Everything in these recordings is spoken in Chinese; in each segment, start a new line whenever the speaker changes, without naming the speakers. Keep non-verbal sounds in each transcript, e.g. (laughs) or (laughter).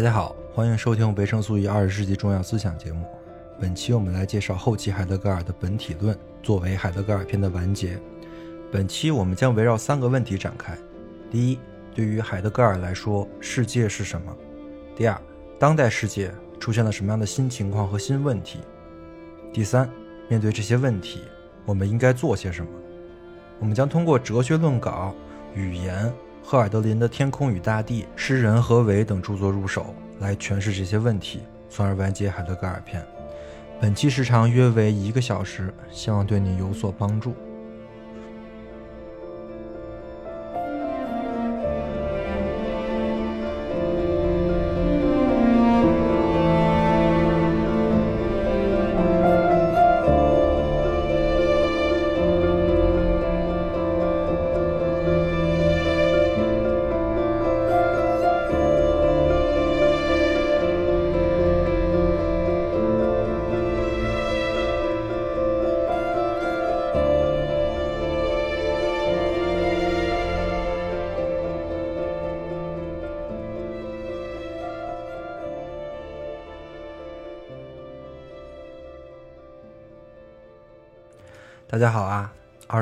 大家好，欢迎收听维生素 E 二十世纪重要思想节目。本期我们来介绍后期海德格尔的本体论，作为海德格尔篇的完结。本期我们将围绕三个问题展开：第一，对于海德格尔来说，世界是什么？第二，当代世界出现了什么样的新情况和新问题？第三，面对这些问题，我们应该做些什么？我们将通过哲学论稿、语言。赫尔德林的《天空与大地》《诗人何为》等著作入手，来诠释这些问题，从而完结海德格尔篇。本期时长约为一个小时，希望对你有所帮助。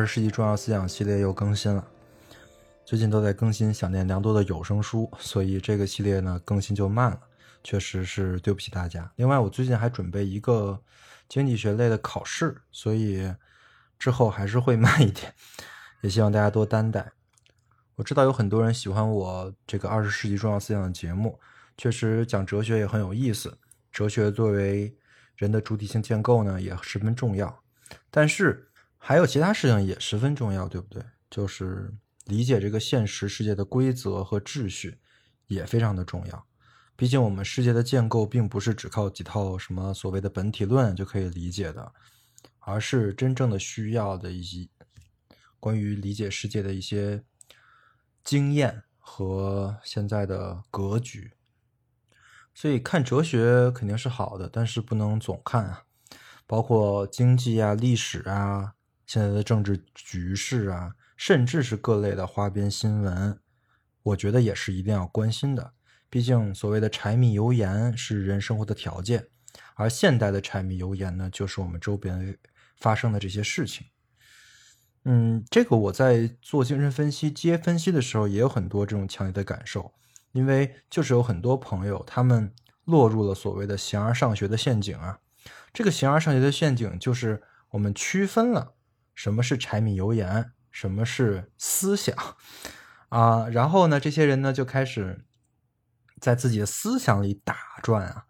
世纪重要思想系列又更新了，最近都在更新想念良多的有声书，所以这个系列呢更新就慢了，确实是对不起大家。另外，我最近还准备一个经济学类的考试，所以之后还是会慢一点，也希望大家多担待。我知道有很多人喜欢我这个二十世纪重要思想的节目，确实讲哲学也很有意思，哲学作为人的主体性建构呢也十分重要，但是。还有其他事情也十分重要，对不对？就是理解这个现实世界的规则和秩序也非常的重要。毕竟我们世界的建构并不是只靠几套什么所谓的本体论就可以理解的，而是真正的需要的一些关于理解世界的一些经验和现在的格局。所以看哲学肯定是好的，但是不能总看啊，包括经济啊、历史啊。现在的政治局势啊，甚至是各类的花边新闻，我觉得也是一定要关心的。毕竟所谓的柴米油盐是人生活的条件，而现代的柴米油盐呢，就是我们周边发生的这些事情。嗯，这个我在做精神分析、接分析的时候，也有很多这种强烈的感受，因为就是有很多朋友他们落入了所谓的形而上学的陷阱啊。这个形而上学的陷阱就是我们区分了。什么是柴米油盐？什么是思想？啊，然后呢，这些人呢就开始在自己的思想里打转啊，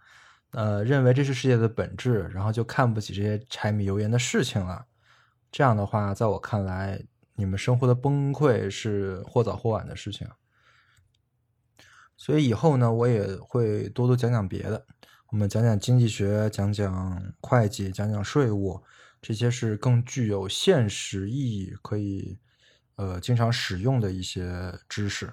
呃，认为这是世界的本质，然后就看不起这些柴米油盐的事情了。这样的话，在我看来，你们生活的崩溃是或早或晚的事情。所以以后呢，我也会多多讲讲别的，我们讲讲经济学，讲讲会计，讲讲税务。这些是更具有现实意义，可以呃经常使用的一些知识。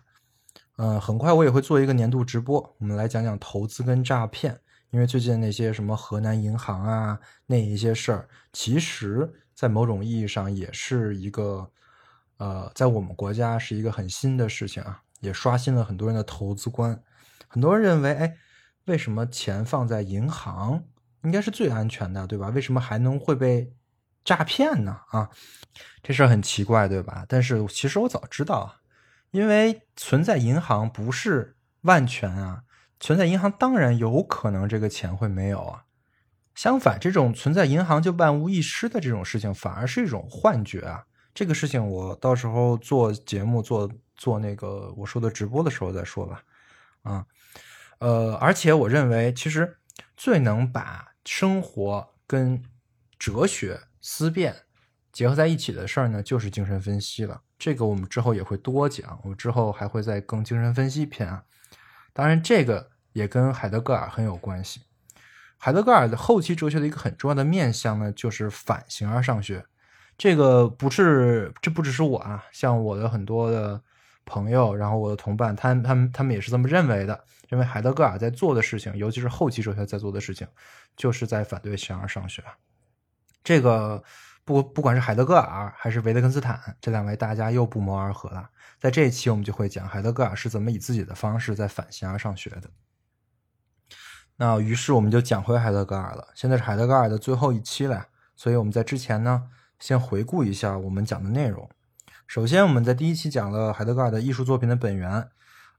嗯，很快我也会做一个年度直播，我们来讲讲投资跟诈骗。因为最近那些什么河南银行啊那一些事儿，其实在某种意义上也是一个呃，在我们国家是一个很新的事情啊，也刷新了很多人的投资观。很多人认为，哎，为什么钱放在银行？应该是最安全的，对吧？为什么还能会被诈骗呢？啊，这事儿很奇怪，对吧？但是其实我早知道啊，因为存在银行不是万全啊，存在银行当然有可能这个钱会没有啊。相反，这种存在银行就万无一失的这种事情，反而是一种幻觉啊。这个事情我到时候做节目做做那个我说的直播的时候再说吧。啊，呃，而且我认为其实最能把生活跟哲学思辨结合在一起的事儿呢，就是精神分析了。这个我们之后也会多讲，我之后还会再更精神分析篇啊。当然，这个也跟海德格尔很有关系。海德格尔的后期哲学的一个很重要的面向呢，就是反形而上学。这个不是，这不只是我啊，像我的很多的朋友，然后我的同伴，他他们他们也是这么认为的。认为海德格尔在做的事情，尤其是后期哲学在做的事情，就是在反对形而上学。这个不不管是海德格尔还是维特根斯坦这两位大家又不谋而合了。在这一期我们就会讲海德格尔是怎么以自己的方式在反形而上学的。那于是我们就讲回海德格尔了。现在是海德格尔的最后一期了，所以我们在之前呢，先回顾一下我们讲的内容。首先，我们在第一期讲了海德格尔的艺术作品的本源。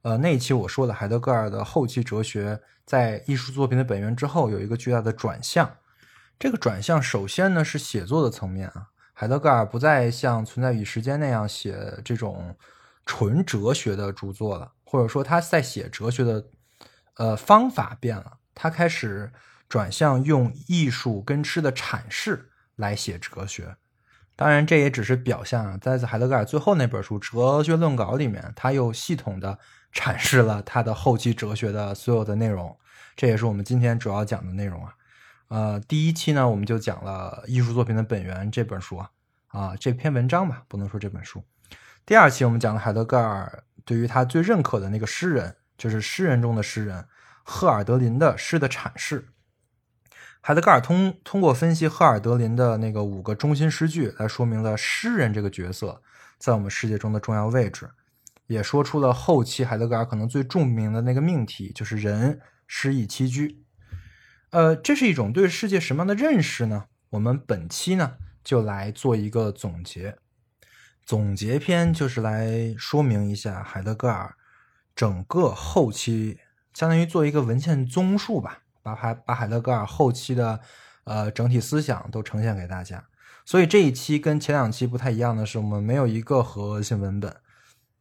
呃，那一期我说了海德格尔的后期哲学在艺术作品的本源之后有一个巨大的转向。这个转向首先呢是写作的层面啊，海德格尔不再像《存在与时间》那样写这种纯哲学的著作了，或者说他在写哲学的呃方法变了，他开始转向用艺术跟诗的阐释来写哲学。当然，这也只是表象啊，在海德格尔最后那本书《哲学论稿》里面，他又系统的阐释了他的后期哲学的所有的内容。这也是我们今天主要讲的内容啊。呃，第一期呢，我们就讲了《艺术作品的本源》这本书啊，啊这篇文章吧，不能说这本书。第二期我们讲了海德格尔对于他最认可的那个诗人，就是诗人中的诗人赫尔德林的诗的阐释。海德格尔通通过分析赫尔德林的那个五个中心诗句，来说明了诗人这个角色在我们世界中的重要位置，也说出了后期海德格尔可能最著名的那个命题，就是人诗以栖居。呃，这是一种对世界什么样的认识呢？我们本期呢就来做一个总结，总结篇就是来说明一下海德格尔整个后期，相当于做一个文献综述吧。把海把海德格尔后期的呃整体思想都呈现给大家，所以这一期跟前两期不太一样的是，我们没有一个核心文本，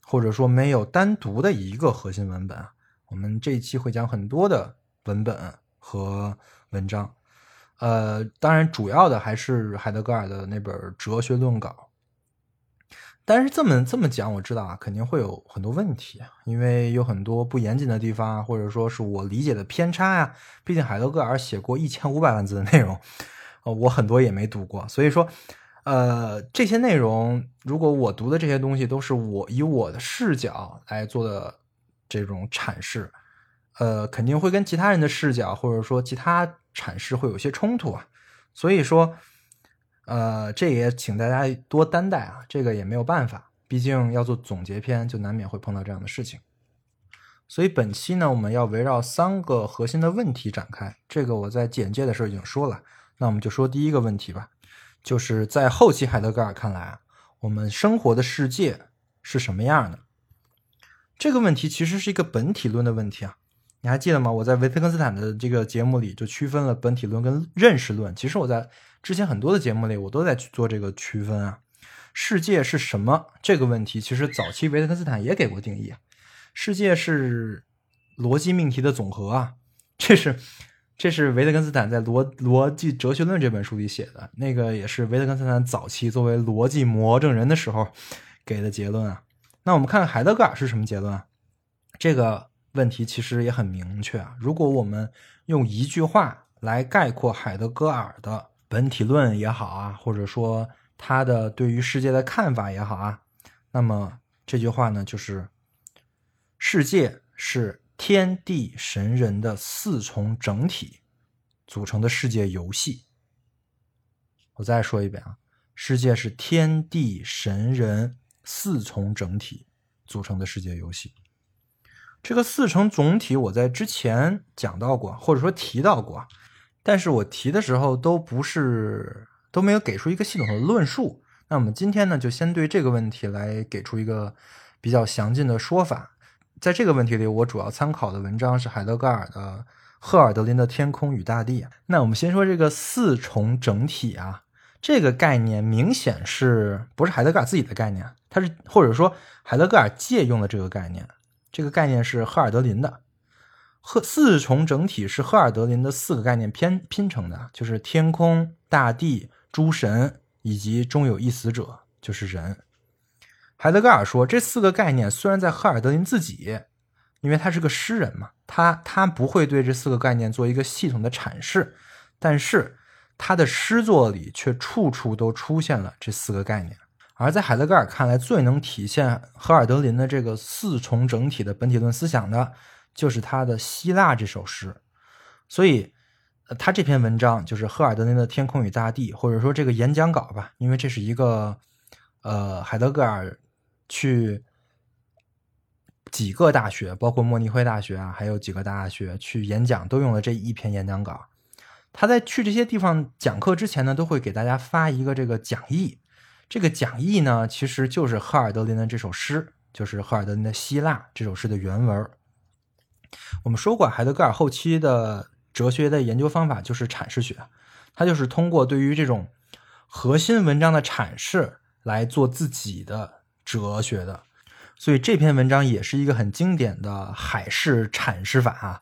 或者说没有单独的一个核心文本啊。我们这一期会讲很多的文本和文章，呃，当然主要的还是海德格尔的那本《哲学论稿》。但是这么这么讲，我知道啊，肯定会有很多问题，因为有很多不严谨的地方，或者说是我理解的偏差呀。毕竟海德格尔写过一千五百万字的内容，我很多也没读过，所以说，呃，这些内容如果我读的这些东西都是我以我的视角来做的这种阐释，呃，肯定会跟其他人的视角或者说其他阐释会有些冲突啊，所以说。呃，这也请大家多担待啊，这个也没有办法，毕竟要做总结篇，就难免会碰到这样的事情。所以本期呢，我们要围绕三个核心的问题展开。这个我在简介的时候已经说了，那我们就说第一个问题吧，就是在后期海德格尔看来啊，我们生活的世界是什么样的？这个问题其实是一个本体论的问题啊。你还记得吗？我在维特根斯坦的这个节目里就区分了本体论跟认识论。其实我在之前很多的节目里，我都在去做这个区分啊。世界是什么这个问题，其实早期维特根斯坦也给过定义。世界是逻辑命题的总和啊，这是这是维特根斯坦在《逻逻辑哲学论》这本书里写的。那个也是维特根斯坦早期作为逻辑魔怔人的时候给的结论啊。那我们看看海德格尔是什么结论啊？这个。问题其实也很明确啊！如果我们用一句话来概括海德格尔的本体论也好啊，或者说他的对于世界的看法也好啊，那么这句话呢，就是世界是天地神人的四重整体组成的世界游戏。我再说一遍啊，世界是天地神人四重整体组成的世界游戏。这个四重总体我在之前讲到过，或者说提到过，但是我提的时候都不是都没有给出一个系统的论述。那我们今天呢，就先对这个问题来给出一个比较详尽的说法。在这个问题里，我主要参考的文章是海德格尔的《赫尔德林的天空与大地》。那我们先说这个四重整体啊，这个概念明显是不是海德格尔自己的概念？它是或者说海德格尔借用的这个概念。这个概念是赫尔德林的，赫四重整体是赫尔德林的四个概念拼拼成的，就是天空、大地、诸神以及终有一死者，就是人。海德格尔说，这四个概念虽然在赫尔德林自己，因为他是个诗人嘛，他他不会对这四个概念做一个系统的阐释，但是他的诗作里却处处都出现了这四个概念。而在海德格尔看来，最能体现赫尔德林的这个四重整体的本体论思想的，就是他的希腊这首诗。所以，他这篇文章就是赫尔德林的《天空与大地》，或者说这个演讲稿吧，因为这是一个呃海德格尔去几个大学，包括慕尼黑大学啊，还有几个大学去演讲，都用了这一篇演讲稿。他在去这些地方讲课之前呢，都会给大家发一个这个讲义。这个讲义呢，其实就是赫尔德林的这首诗，就是赫尔德林的《希腊》这首诗的原文。我们说过，海德格尔后期的哲学的研究方法就是阐释学，他就是通过对于这种核心文章的阐释来做自己的哲学的。所以这篇文章也是一个很经典的海式阐释法啊。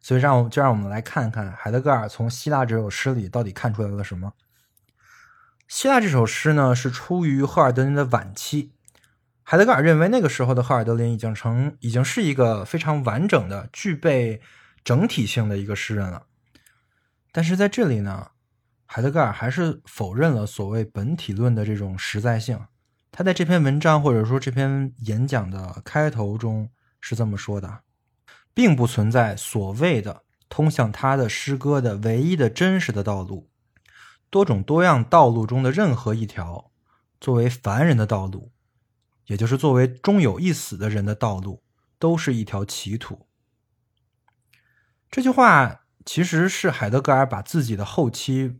所以让就让我们来看看海德格尔从希腊这首诗里到底看出来了什么。希腊这首诗呢，是出于赫尔德林的晚期。海德格尔认为那个时候的赫尔德林已经成，已经是一个非常完整的、具备整体性的一个诗人了。但是在这里呢，海德格尔还是否认了所谓本体论的这种实在性。他在这篇文章或者说这篇演讲的开头中是这么说的：并不存在所谓的通向他的诗歌的唯一的真实的道路。多种多样道路中的任何一条，作为凡人的道路，也就是作为终有一死的人的道路，都是一条歧途。这句话其实是海德格尔把自己的后期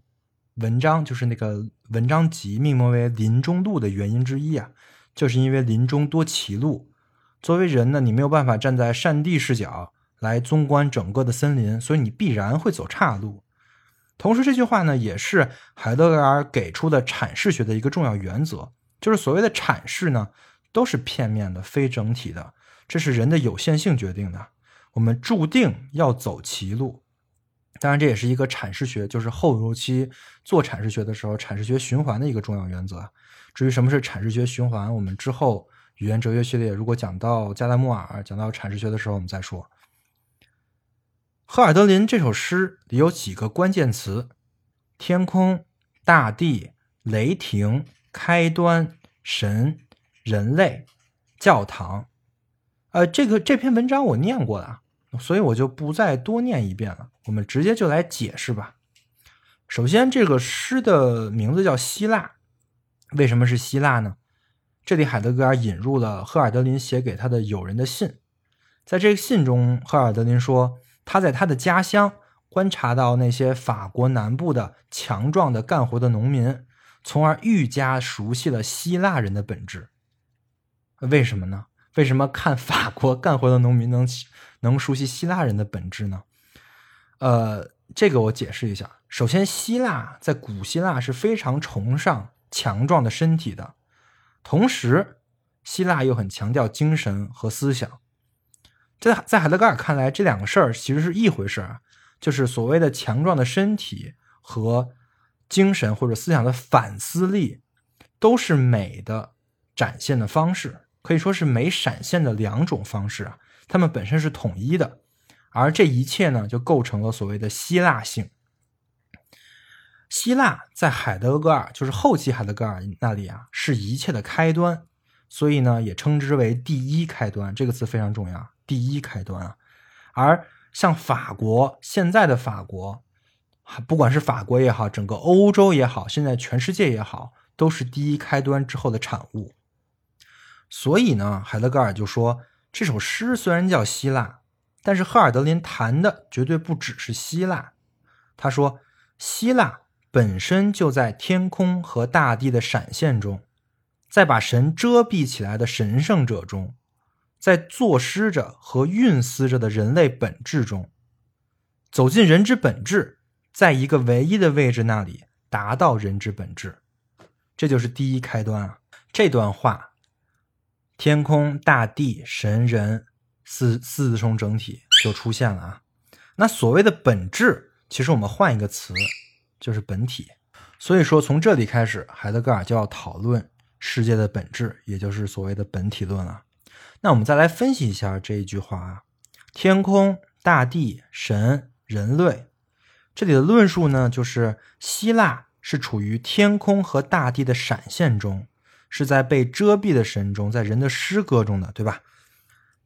文章，就是那个文章集，命名为《林中路》的原因之一啊，就是因为林中多歧路。作为人呢，你没有办法站在善地视角来纵观整个的森林，所以你必然会走岔路。同时，这句话呢，也是海德格尔给出的阐释学的一个重要原则，就是所谓的阐释呢，都是片面的、非整体的，这是人的有限性决定的。我们注定要走歧路，当然，这也是一个阐释学，就是后周期做阐释学的时候，阐释学循环的一个重要原则。至于什么是阐释学循环，我们之后语言哲学系列如果讲到加拉穆尔，讲到阐释学的时候，我们再说。赫尔德林这首诗里有几个关键词：天空、大地、雷霆、开端、神、人类、教堂。呃，这个这篇文章我念过了，所以我就不再多念一遍了。我们直接就来解释吧。首先，这个诗的名字叫希腊，为什么是希腊呢？这里海德格尔引入了赫尔德林写给他的友人的信，在这个信中，赫尔德林说。他在他的家乡观察到那些法国南部的强壮的干活的农民，从而愈加熟悉了希腊人的本质。为什么呢？为什么看法国干活的农民能能熟悉希腊人的本质呢？呃，这个我解释一下。首先，希腊在古希腊是非常崇尚强壮的身体的，同时，希腊又很强调精神和思想。在在海德格尔看来，这两个事儿其实是一回事儿，就是所谓的强壮的身体和精神或者思想的反思力，都是美的展现的方式，可以说是美闪现的两种方式啊，它们本身是统一的，而这一切呢，就构成了所谓的希腊性。希腊在海德格尔，就是后期海德格尔那里啊，是一切的开端，所以呢，也称之为第一开端，这个词非常重要。第一开端啊，而像法国现在的法国，不管是法国也好，整个欧洲也好，现在全世界也好，都是第一开端之后的产物。所以呢，海德格尔就说，这首诗虽然叫希腊，但是赫尔德林谈的绝对不只是希腊。他说，希腊本身就在天空和大地的闪现中，在把神遮蔽起来的神圣者中。在作诗着和蕴思着的人类本质中，走进人之本质，在一个唯一的位置那里达到人之本质，这就是第一开端啊！这段话，天空、大地、神、人四四重整体就出现了啊！那所谓的本质，其实我们换一个词，就是本体。所以说，从这里开始，海德格尔就要讨论世界的本质，也就是所谓的本体论了。那我们再来分析一下这一句话啊，天空、大地、神、人类，这里的论述呢，就是希腊是处于天空和大地的闪现中，是在被遮蔽的神中，在人的诗歌中的，对吧？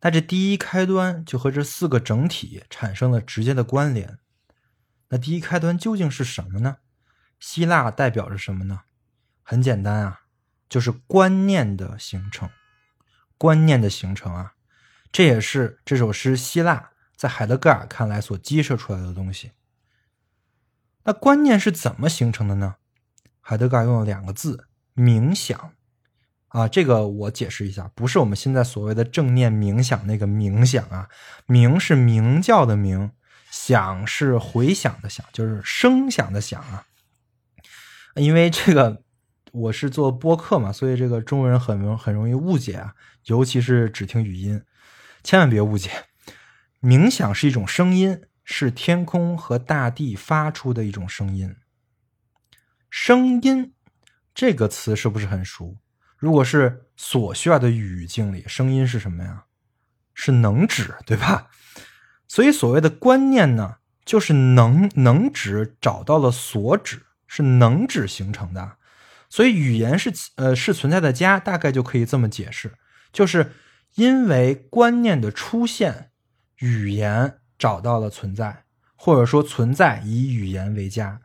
那这第一开端就和这四个整体产生了直接的关联。那第一开端究竟是什么呢？希腊代表着什么呢？很简单啊，就是观念的形成。观念的形成啊，这也是这首诗希腊在海德格尔看来所激射出来的东西。那观念是怎么形成的呢？海德格尔用了两个字：冥想。啊，这个我解释一下，不是我们现在所谓的正念冥想那个冥想啊，冥是鸣叫的鸣，想是回响的响，就是声响的响啊。因为这个我是做播客嘛，所以这个中国人很容很容易误解啊，尤其是只听语音，千万别误解。冥想是一种声音，是天空和大地发出的一种声音。声音这个词是不是很熟？如果是所需要的语境里，声音是什么呀？是能指，对吧？所以所谓的观念呢，就是能能指找到了所指，是能指形成的。所以语言是呃是存在的家，大概就可以这么解释，就是因为观念的出现，语言找到了存在，或者说存在以语言为家。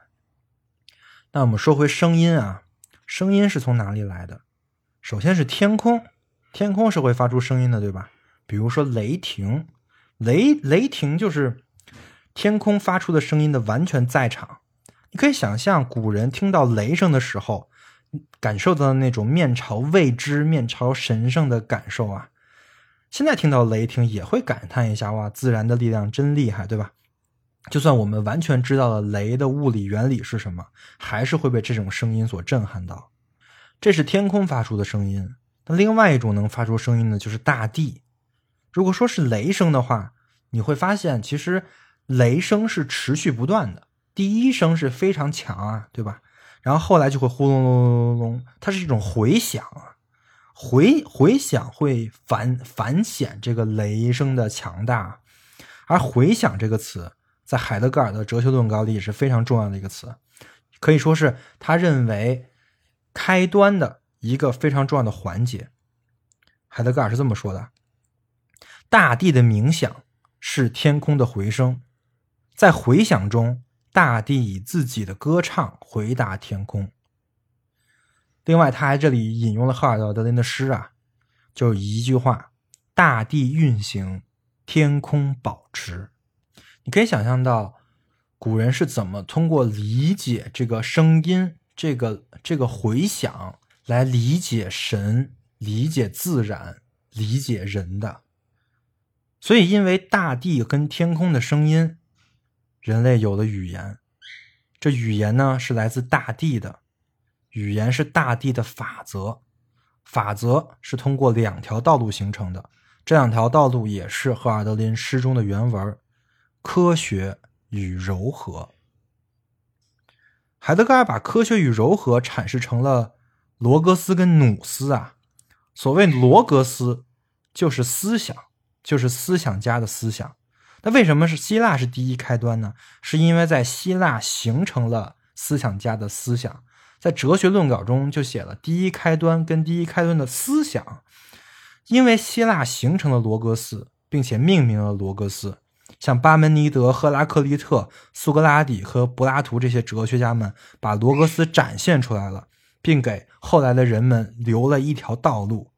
那我们说回声音啊，声音是从哪里来的？首先是天空，天空是会发出声音的，对吧？比如说雷霆，雷雷霆就是天空发出的声音的完全在场。你可以想象古人听到雷声的时候，感受到那种面朝未知、面朝神圣的感受啊。现在听到雷霆也会感叹一下：哇，自然的力量真厉害，对吧？就算我们完全知道了雷的物理原理是什么，还是会被这种声音所震撼到。这是天空发出的声音。那另外一种能发出声音的，就是大地。如果说是雷声的话，你会发现，其实雷声是持续不断的。第一声是非常强啊，对吧？然后后来就会呼隆隆隆隆隆，它是一种回响啊，回回响会反反显这个雷声的强大。而回响这个词，在海德格尔的哲学论稿里也是非常重要的一个词，可以说是他认为。开端的一个非常重要的环节，海德格尔是这么说的：大地的冥想是天空的回声，在回响中，大地以自己的歌唱回答天空。另外，他还这里引用了赫尔德德林的诗啊，就一句话：大地运行，天空保持。你可以想象到，古人是怎么通过理解这个声音。这个这个回响来理解神、理解自然、理解人的，所以因为大地跟天空的声音，人类有了语言。这语言呢是来自大地的，语言是大地的法则，法则是通过两条道路形成的。这两条道路也是赫尔德林诗中的原文：科学与柔和。海德格尔把科学与柔和阐释成了罗格斯跟努斯啊。所谓罗格斯，就是思想，就是思想家的思想。那为什么是希腊是第一开端呢？是因为在希腊形成了思想家的思想，在哲学论稿中就写了第一开端跟第一开端的思想。因为希腊形成了罗格斯，并且命名了罗格斯。像巴门尼德、赫拉克利特、苏格拉底和柏拉图这些哲学家们，把罗格斯展现出来了，并给后来的人们留了一条道路。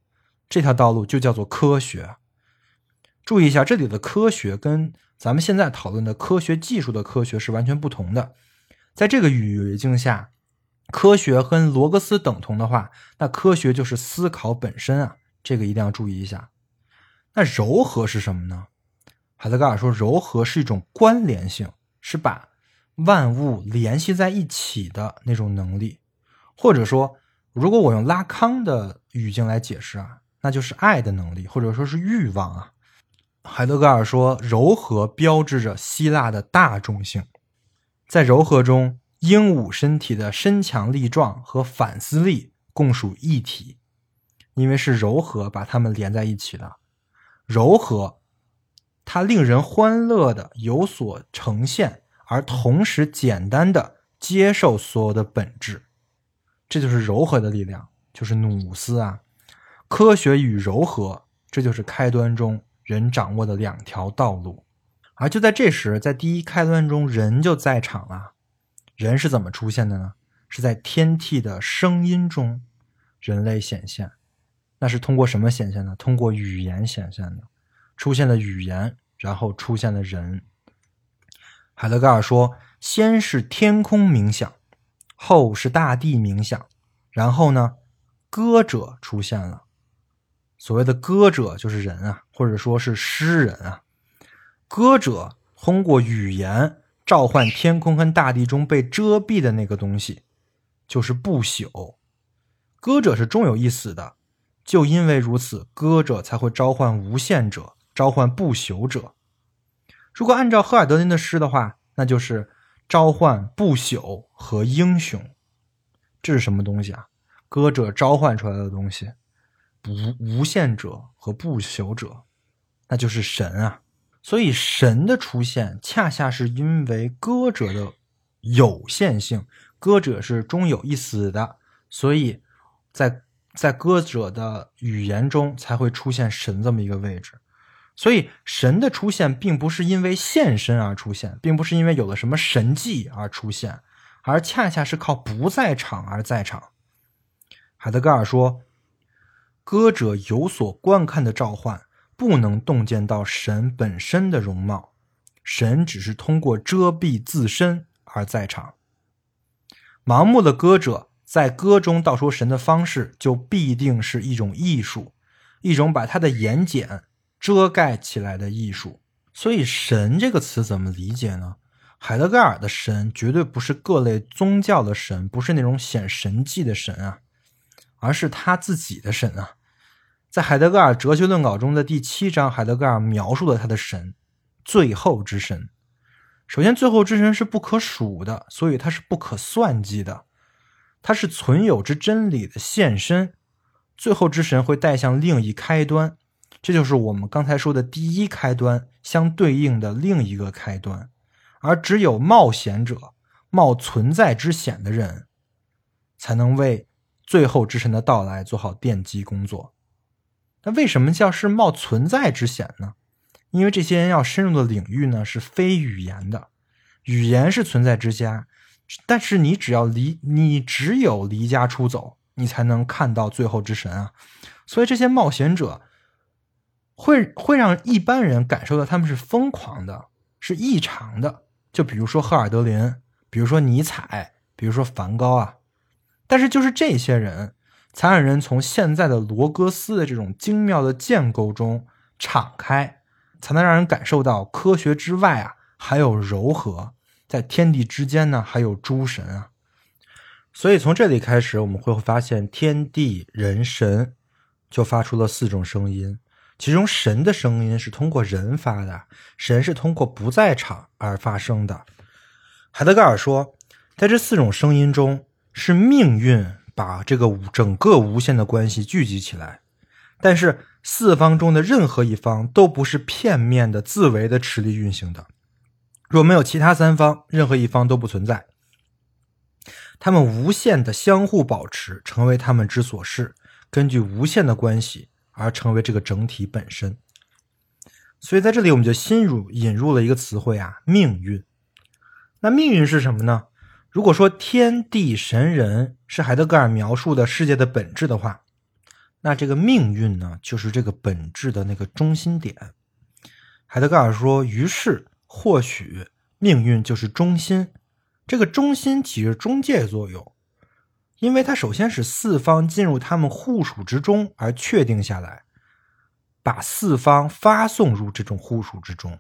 这条道路就叫做科学。注意一下，这里的科学跟咱们现在讨论的科学技术的科学是完全不同的。在这个语境下，科学跟罗格斯等同的话，那科学就是思考本身啊。这个一定要注意一下。那柔和是什么呢？海德格尔说：“柔和是一种关联性，是把万物联系在一起的那种能力。或者说，如果我用拉康的语境来解释啊，那就是爱的能力，或者说是欲望啊。”海德格尔说：“柔和标志着希腊的大众性，在柔和中，鹦鹉身体的身强力壮和反思力共属一体，因为是柔和把它们连在一起的。柔和。”它令人欢乐的有所呈现，而同时简单的接受所有的本质，这就是柔和的力量，就是努斯啊。科学与柔和，这就是开端中人掌握的两条道路。而就在这时，在第一开端中，人就在场了。人是怎么出现的呢？是在天地的声音中，人类显现。那是通过什么显现呢？通过语言显现的。出现了语言，然后出现了人。海德格尔说：“先是天空冥想，后是大地冥想，然后呢，歌者出现了。所谓的歌者就是人啊，或者说是诗人啊。歌者通过语言召唤天空跟大地中被遮蔽的那个东西，就是不朽。歌者是终有一死的，就因为如此，歌者才会召唤无限者，召唤不朽者。”如果按照赫尔德林的诗的话，那就是召唤不朽和英雄。这是什么东西啊？歌者召唤出来的东西，无无限者和不朽者，那就是神啊。所以神的出现，恰恰是因为歌者的有限性，歌者是终有一死的，所以在在歌者的语言中才会出现神这么一个位置。所以，神的出现并不是因为现身而出现，并不是因为有了什么神迹而出现，而恰恰是靠不在场而在场。海德格尔说：“歌者有所观看的召唤，不能洞见到神本身的容貌，神只是通过遮蔽自身而在场。盲目的歌者在歌中道出神的方式，就必定是一种艺术，一种把他的眼睑。”遮盖起来的艺术，所以“神”这个词怎么理解呢？海德格尔的神绝对不是各类宗教的神，不是那种显神迹的神啊，而是他自己的神啊。在海德格尔哲学论稿中的第七章，海德格尔描述了他的神——最后之神。首先，最后之神是不可数的，所以它是不可算计的。它是存有之真理的现身。最后之神会带向另一开端。这就是我们刚才说的第一开端相对应的另一个开端，而只有冒险者、冒存在之险的人，才能为最后之神的到来做好奠基工作。那为什么叫是冒存在之险呢？因为这些人要深入的领域呢是非语言的，语言是存在之家，但是你只要离你只有离家出走，你才能看到最后之神啊。所以这些冒险者。会会让一般人感受到他们是疯狂的，是异常的。就比如说赫尔德林，比如说尼采，比如说梵高啊。但是就是这些人，才让人从现在的罗格斯的这种精妙的建构中敞开，才能让人感受到科学之外啊还有柔和，在天地之间呢还有诸神啊。所以从这里开始，我们会发现天地人神就发出了四种声音。其中，神的声音是通过人发的，神是通过不在场而发生的。海德格尔说，在这四种声音中，是命运把这个整个无限的关系聚集起来，但是四方中的任何一方都不是片面的、自为的持力运行的。若没有其他三方，任何一方都不存在，他们无限的相互保持，成为他们之所是，根据无限的关系。而成为这个整体本身，所以在这里我们就新入引入了一个词汇啊，命运。那命运是什么呢？如果说天地神人是海德格尔描述的世界的本质的话，那这个命运呢，就是这个本质的那个中心点。海德格尔说，于是或许命运就是中心，这个中心起着中介作用。因为它首先使四方进入他们互属之中而确定下来，把四方发送入这种互属之中，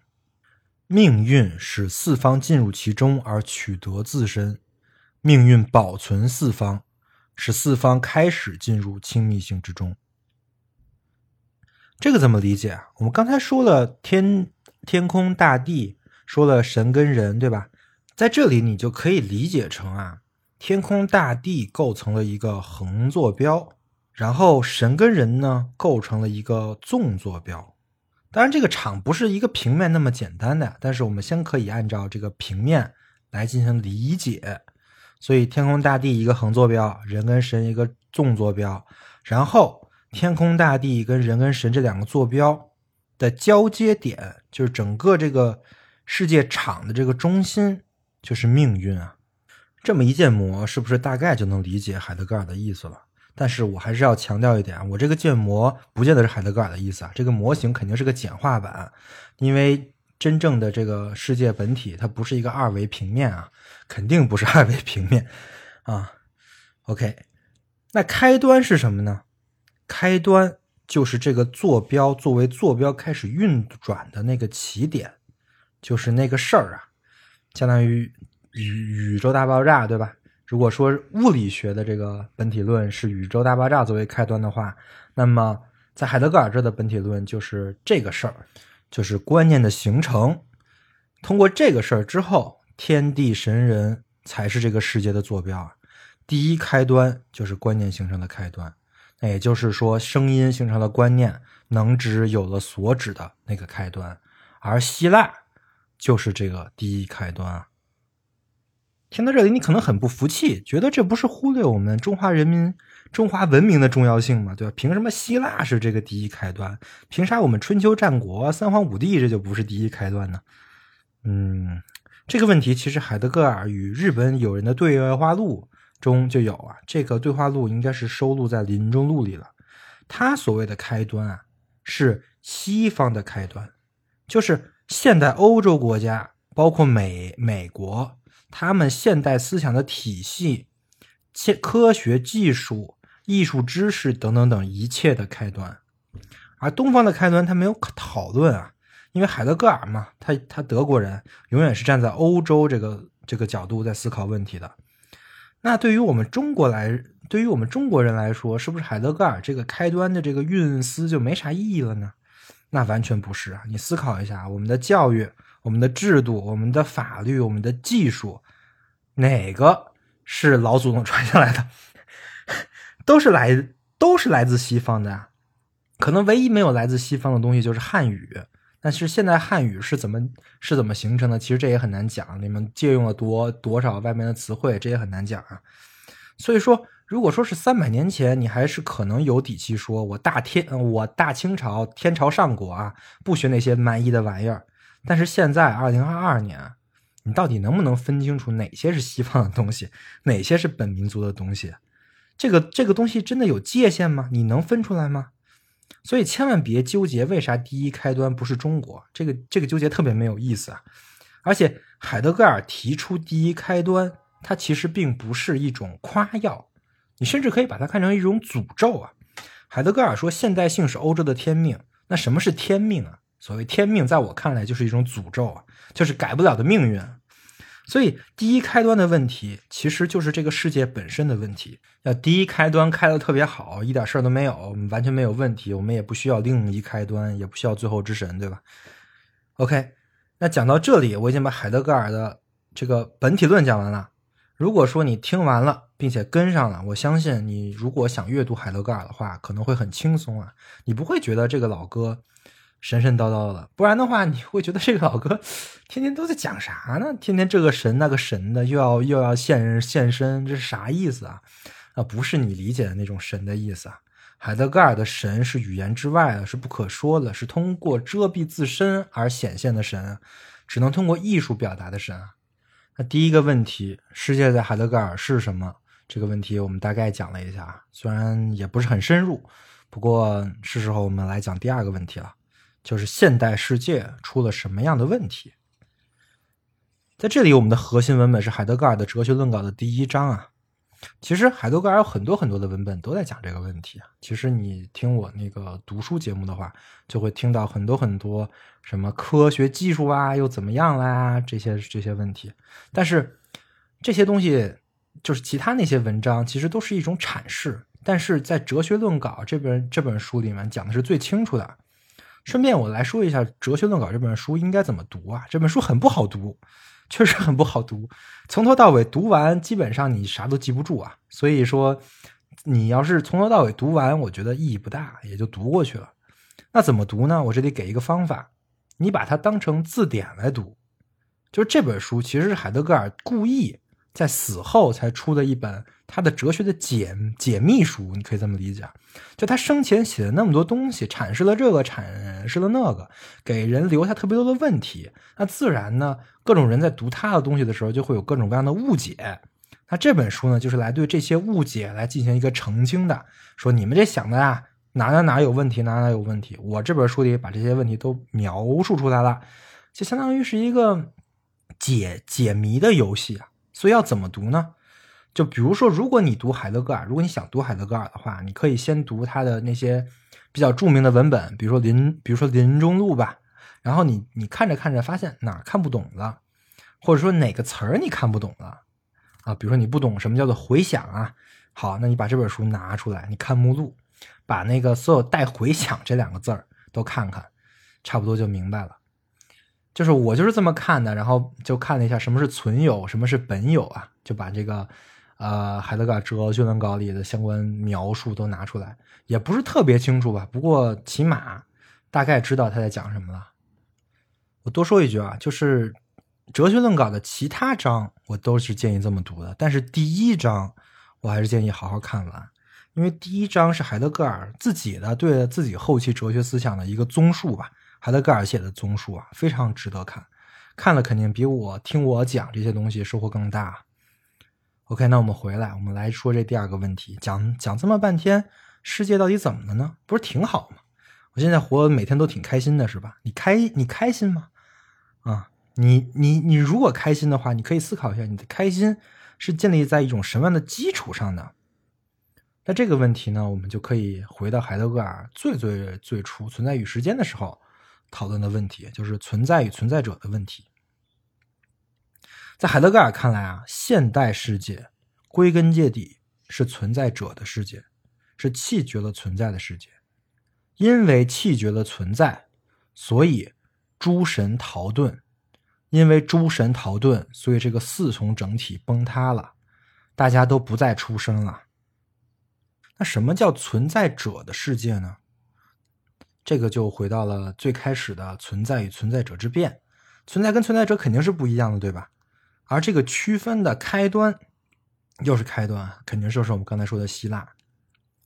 命运使四方进入其中而取得自身，命运保存四方，使四方开始进入亲密性之中。这个怎么理解啊？我们刚才说了天天空大地，说了神跟人，对吧？在这里你就可以理解成啊。天空大地构成了一个横坐标，然后神跟人呢构成了一个纵坐标。当然，这个场不是一个平面那么简单的，但是我们先可以按照这个平面来进行理解。所以，天空大地一个横坐标，人跟神一个纵坐标，然后天空大地跟人跟神这两个坐标的交接点，就是整个这个世界场的这个中心，就是命运啊。这么一建模，是不是大概就能理解海德格尔的意思了？但是我还是要强调一点，我这个建模不见得是海德格尔的意思啊，这个模型肯定是个简化版，因为真正的这个世界本体它不是一个二维平面啊，肯定不是二维平面啊。OK，那开端是什么呢？开端就是这个坐标作为坐标开始运转的那个起点，就是那个事儿啊，相当于宇宇宙大爆炸，对吧？如果说物理学的这个本体论是宇宙大爆炸作为开端的话，那么在海德格尔这的本体论就是这个事儿，就是观念的形成。通过这个事儿之后，天地神人才是这个世界的坐标。第一开端就是观念形成的开端，那也就是说，声音形成了观念，能指有了所指的那个开端，而希腊就是这个第一开端啊。听到这里，你可能很不服气，觉得这不是忽略我们中华人民、中华文明的重要性吗？对吧？凭什么希腊是这个第一开端？凭啥我们春秋战国、三皇五帝这就不是第一开端呢？嗯，这个问题其实海德格尔与日本友人的对话录中就有啊。这个对话录应该是收录在《林中录》里了。他所谓的开端啊，是西方的开端，就是现代欧洲国家，包括美美国。他们现代思想的体系、科科学技术、艺术知识等等等一切的开端，而东方的开端他没有讨论啊，因为海德格尔嘛，他他德国人永远是站在欧洲这个这个角度在思考问题的。那对于我们中国来，对于我们中国人来说，是不是海德格尔这个开端的这个运思就没啥意义了呢？那完全不是啊！你思考一下，我们的教育。我们的制度、我们的法律、我们的技术，哪个是老祖宗 (laughs) 传下来的？都是来都是来自西方的。可能唯一没有来自西方的东西就是汉语。但是现在汉语是怎么是怎么形成的？其实这也很难讲。你们借用了多多少外面的词汇，这也很难讲啊。所以说，如果说是三百年前，你还是可能有底气说，我大天，我大清朝天朝上国啊，不学那些蛮夷的玩意儿。但是现在二零二二年，你到底能不能分清楚哪些是西方的东西，哪些是本民族的东西？这个这个东西真的有界限吗？你能分出来吗？所以千万别纠结为啥第一开端不是中国，这个这个纠结特别没有意思啊！而且海德格尔提出第一开端，它其实并不是一种夸耀，你甚至可以把它看成一种诅咒啊！海德格尔说现代性是欧洲的天命，那什么是天命啊？所谓天命，在我看来就是一种诅咒啊，就是改不了的命运。所以，第一开端的问题其实就是这个世界本身的问题。要第一开端开的特别好，一点事儿都没有，完全没有问题，我们也不需要另一开端，也不需要最后之神，对吧？OK，那讲到这里，我已经把海德格尔的这个本体论讲完了。如果说你听完了，并且跟上了，我相信你如果想阅读海德格尔的话，可能会很轻松啊，你不会觉得这个老哥。神神叨叨的，不然的话，你会觉得这个老哥天天都在讲啥呢？天天这个神那个神的，又要又要现现身，这是啥意思啊？啊，不是你理解的那种神的意思啊。海德格尔的神是语言之外的，是不可说的，是通过遮蔽自身而显现的神，只能通过艺术表达的神啊。那第一个问题，世界在海德格尔是什么？这个问题我们大概讲了一下，虽然也不是很深入，不过是时候我们来讲第二个问题了。就是现代世界出了什么样的问题？在这里，我们的核心文本是海德格尔的哲学论稿的第一章啊。其实，海德格尔有很多很多的文本都在讲这个问题啊。其实，你听我那个读书节目的话，就会听到很多很多什么科学技术啊，又怎么样啦，这些这些问题。但是，这些东西就是其他那些文章，其实都是一种阐释。但是在哲学论稿这本这本书里面讲的是最清楚的。顺便我来说一下《哲学论稿》这本书应该怎么读啊？这本书很不好读，确实很不好读，从头到尾读完基本上你啥都记不住啊。所以说，你要是从头到尾读完，我觉得意义不大，也就读过去了。那怎么读呢？我这里给一个方法，你把它当成字典来读。就是这本书其实是海德格尔故意在死后才出的一本。他的哲学的解解密书，你可以这么理解，就他生前写的那么多东西，阐释了这个，阐释了那个，给人留下特别多的问题。那自然呢，各种人在读他的东西的时候，就会有各种各样的误解。那这本书呢，就是来对这些误解来进行一个澄清的，说你们这想的啊，哪哪哪有问题，哪哪有问题。我这本书里把这些问题都描述出来了，就相当于是一个解解谜的游戏啊。所以要怎么读呢？就比如说，如果你读海德格尔，如果你想读海德格尔的话，你可以先读他的那些比较著名的文本，比如说《林》，比如说《林中路》吧。然后你你看着看着，发现哪儿看不懂了，或者说哪个词儿你看不懂了啊？比如说你不懂什么叫做回响啊？好，那你把这本书拿出来，你看目录，把那个所有带“回响”这两个字儿都看看，差不多就明白了。就是我就是这么看的，然后就看了一下什么是存有，什么是本有啊，就把这个呃海德格尔哲学论稿里的相关描述都拿出来，也不是特别清楚吧，不过起码大概知道他在讲什么了。我多说一句啊，就是《哲学论稿》的其他章我都是建议这么读的，但是第一章我还是建议好好看完，因为第一章是海德格尔自己的对自己后期哲学思想的一个综述吧，海德格尔写的综述啊，非常值得看，看了肯定比我听我讲这些东西收获更大。OK，那我们回来，我们来说这第二个问题，讲讲这么半天，世界到底怎么了呢？不是挺好吗？我现在活每天都挺开心的，是吧？你开你开心吗？啊，你你你如果开心的话，你可以思考一下，你的开心是建立在一种什么样的基础上的？那这个问题呢，我们就可以回到海德格尔最最最初《存在与时间》的时候讨论的问题，就是存在与存在者的问题。在海德格尔看来啊，现代世界归根结底是存在者的世界，是弃绝了存在的世界，因为弃绝了存在，所以。诸神逃遁，因为诸神逃遁，所以这个四重整体崩塌了，大家都不再出生了。那什么叫存在者的世界呢？这个就回到了最开始的存在与存在者之变。存在跟存在者肯定是不一样的，对吧？而这个区分的开端，又是开端，肯定就是我们刚才说的希腊，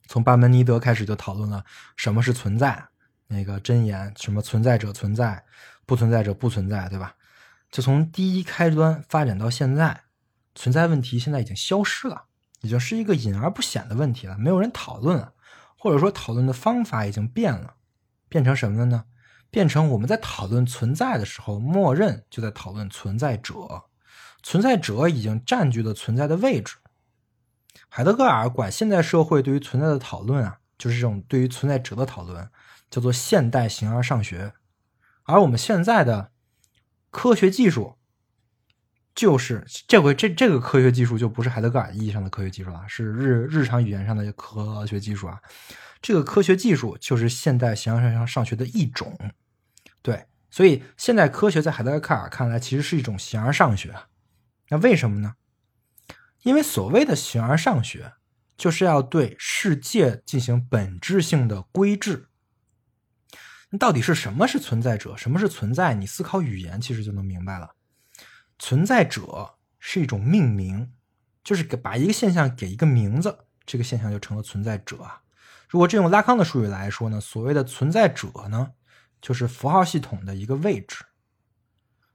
从巴门尼德开始就讨论了什么是存在。那个真言什么存在者存在，不存在者不存在，对吧？就从第一开端发展到现在，存在问题现在已经消失了，已经是一个隐而不显的问题了，没有人讨论了，或者说讨论的方法已经变了，变成什么了呢？变成我们在讨论存在的时候，默认就在讨论存在者，存在者已经占据了存在的位置。海德格尔管现代社会对于存在的讨论啊，就是这种对于存在者的讨论。叫做现代形而上学，而我们现在的科学技术，就是这回这这个科学技术就不是海德格尔意义上的科学技术了，是日日常语言上的科学技术啊。这个科学技术就是现代形而上上学的一种，对，所以现代科学在海德格尔看来其实是一种形而上学。那为什么呢？因为所谓的形而上学，就是要对世界进行本质性的规制。那到底是什么是存在者？什么是存在？你思考语言其实就能明白了。存在者是一种命名，就是给把一个现象给一个名字，这个现象就成了存在者啊。如果这用拉康的术语来说呢，所谓的存在者呢，就是符号系统的一个位置。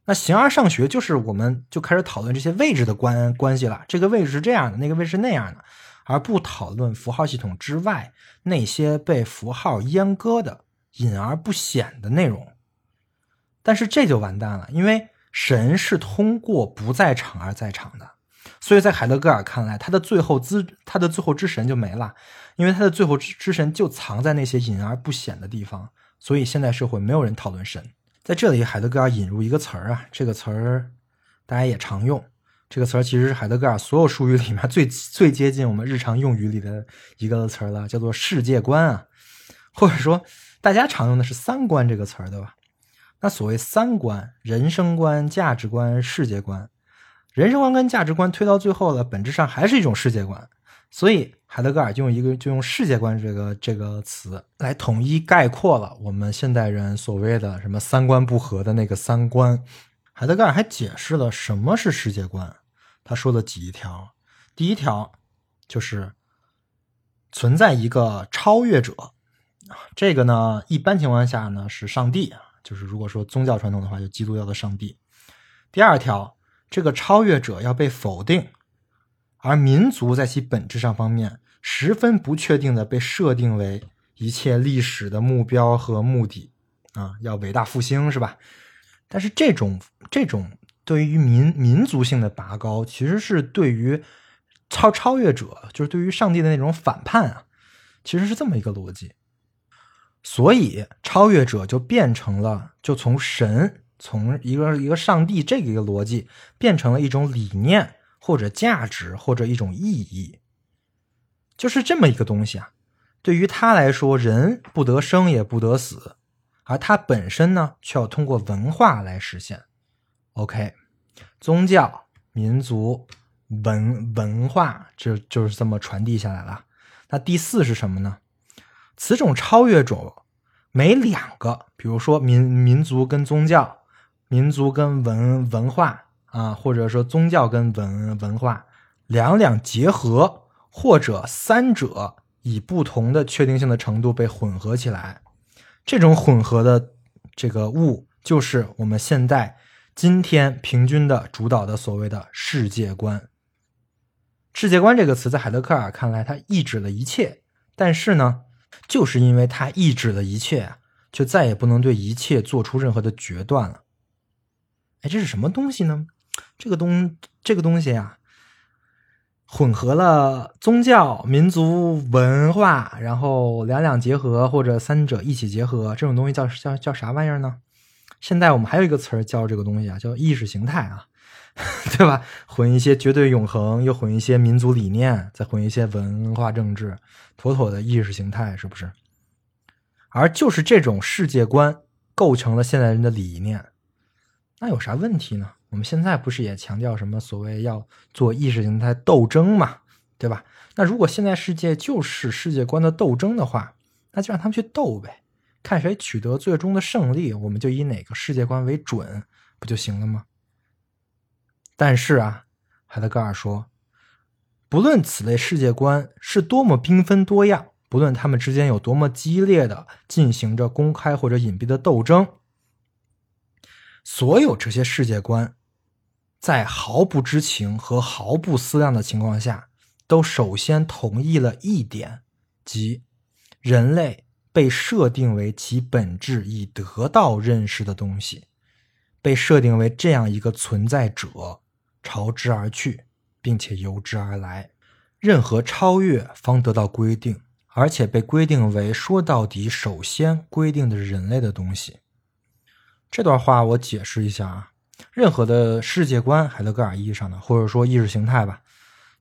那形而上学就是我们就开始讨论这些位置的关关系了。这个位置是这样的，那个位置是那样的，而不讨论符号系统之外那些被符号阉割的。隐而不显的内容，但是这就完蛋了，因为神是通过不在场而在场的，所以在海德格尔看来，他的最后之他的最后之神就没了，因为他的最后之之神就藏在那些隐而不显的地方，所以现代社会没有人讨论神。在这里，海德格尔引入一个词儿啊，这个词儿大家也常用，这个词儿其实是海德格尔所有术语里面最最接近我们日常用语里的一个词儿了，叫做世界观啊，或者说。大家常用的是“三观”这个词儿，对吧？那所谓三观，人生观、价值观、世界观，人生观跟价值观推到最后了，本质上还是一种世界观。所以海德格尔就用一个就用世界观这个这个词来统一概括了我们现代人所谓的什么三观不合的那个三观。海德格尔还解释了什么是世界观，他说了几条。第一条就是存在一个超越者。这个呢，一般情况下呢是上帝啊，就是如果说宗教传统的话，就基督教的上帝。第二条，这个超越者要被否定，而民族在其本质上方面十分不确定的被设定为一切历史的目标和目的啊，要伟大复兴是吧？但是这种这种对于民民族性的拔高，其实是对于超超越者，就是对于上帝的那种反叛啊，其实是这么一个逻辑。所以超越者就变成了，就从神，从一个一个上帝这个一个逻辑，变成了一种理念或者价值或者一种意义，就是这么一个东西啊。对于他来说，人不得生也不得死，而他本身呢，却要通过文化来实现。OK，宗教、民族、文文化，就就是这么传递下来了。那第四是什么呢？此种超越种，每两个，比如说民民族跟宗教，民族跟文文化啊，或者说宗教跟文文化两两结合，或者三者以不同的确定性的程度被混合起来，这种混合的这个物，就是我们现在今天平均的主导的所谓的世界观。世界观这个词在海德克尔看来，它意指了一切，但是呢？就是因为他抑制了一切，就再也不能对一切做出任何的决断了。哎，这是什么东西呢？这个东这个东西啊，混合了宗教、民族文化，然后两两结合或者三者一起结合，这种东西叫叫叫啥玩意儿呢？现在我们还有一个词儿叫这个东西啊，叫意识形态啊。(laughs) 对吧？混一些绝对永恒，又混一些民族理念，再混一些文化政治，妥妥的意识形态，是不是？而就是这种世界观构成了现代人的理念，那有啥问题呢？我们现在不是也强调什么所谓要做意识形态斗争嘛，对吧？那如果现在世界就是世界观的斗争的话，那就让他们去斗呗，看谁取得最终的胜利，我们就以哪个世界观为准，不就行了吗？但是啊，海德格尔说，不论此类世界观是多么缤纷多样，不论他们之间有多么激烈的进行着公开或者隐蔽的斗争，所有这些世界观，在毫不知情和毫不思量的情况下，都首先同意了一点，即人类被设定为其本质已得到认识的东西，被设定为这样一个存在者。朝之而去，并且由之而来，任何超越方得到规定，而且被规定为说到底首先规定的是人类的东西。这段话我解释一下啊，任何的世界观，海德格尔意义上的，或者说意识形态吧，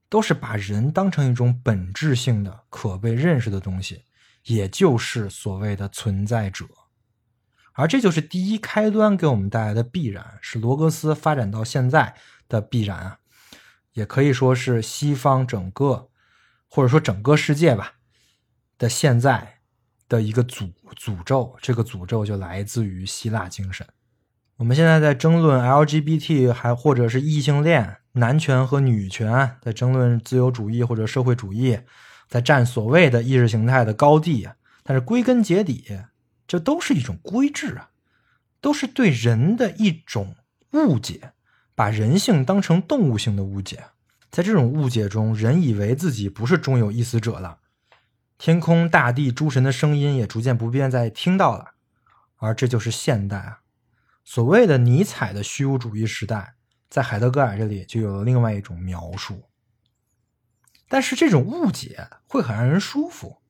都是把人当成一种本质性的、可被认识的东西，也就是所谓的存在者。而这就是第一开端给我们带来的必然，是罗格斯发展到现在。的必然啊，也可以说是西方整个，或者说整个世界吧的现在的一个诅诅咒。这个诅咒就来自于希腊精神。我们现在在争论 LGBT，还或者是异性恋、男权和女权，在争论自由主义或者社会主义，在占所谓的意识形态的高地。但是归根结底，这都是一种规制啊，都是对人的一种误解。把人性当成动物性的误解，在这种误解中，人以为自己不是终有一死者了。天空、大地、诸神的声音也逐渐不便再听到了，而这就是现代啊。所谓的尼采的虚无主义时代，在海德格尔这里就有了另外一种描述。但是这种误解会很让人舒服，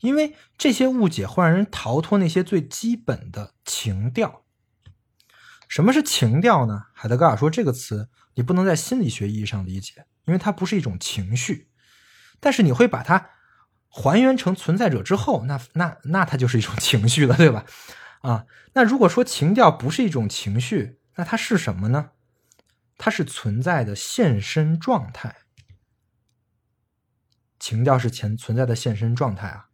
因为这些误解会让人逃脱那些最基本的情调。什么是情调呢？海德格尔说，这个词你不能在心理学意义上理解，因为它不是一种情绪。但是你会把它还原成存在者之后，那那那它就是一种情绪了，对吧？啊，那如果说情调不是一种情绪，那它是什么呢？它是存在的现身状态。情调是前存在的现身状态啊。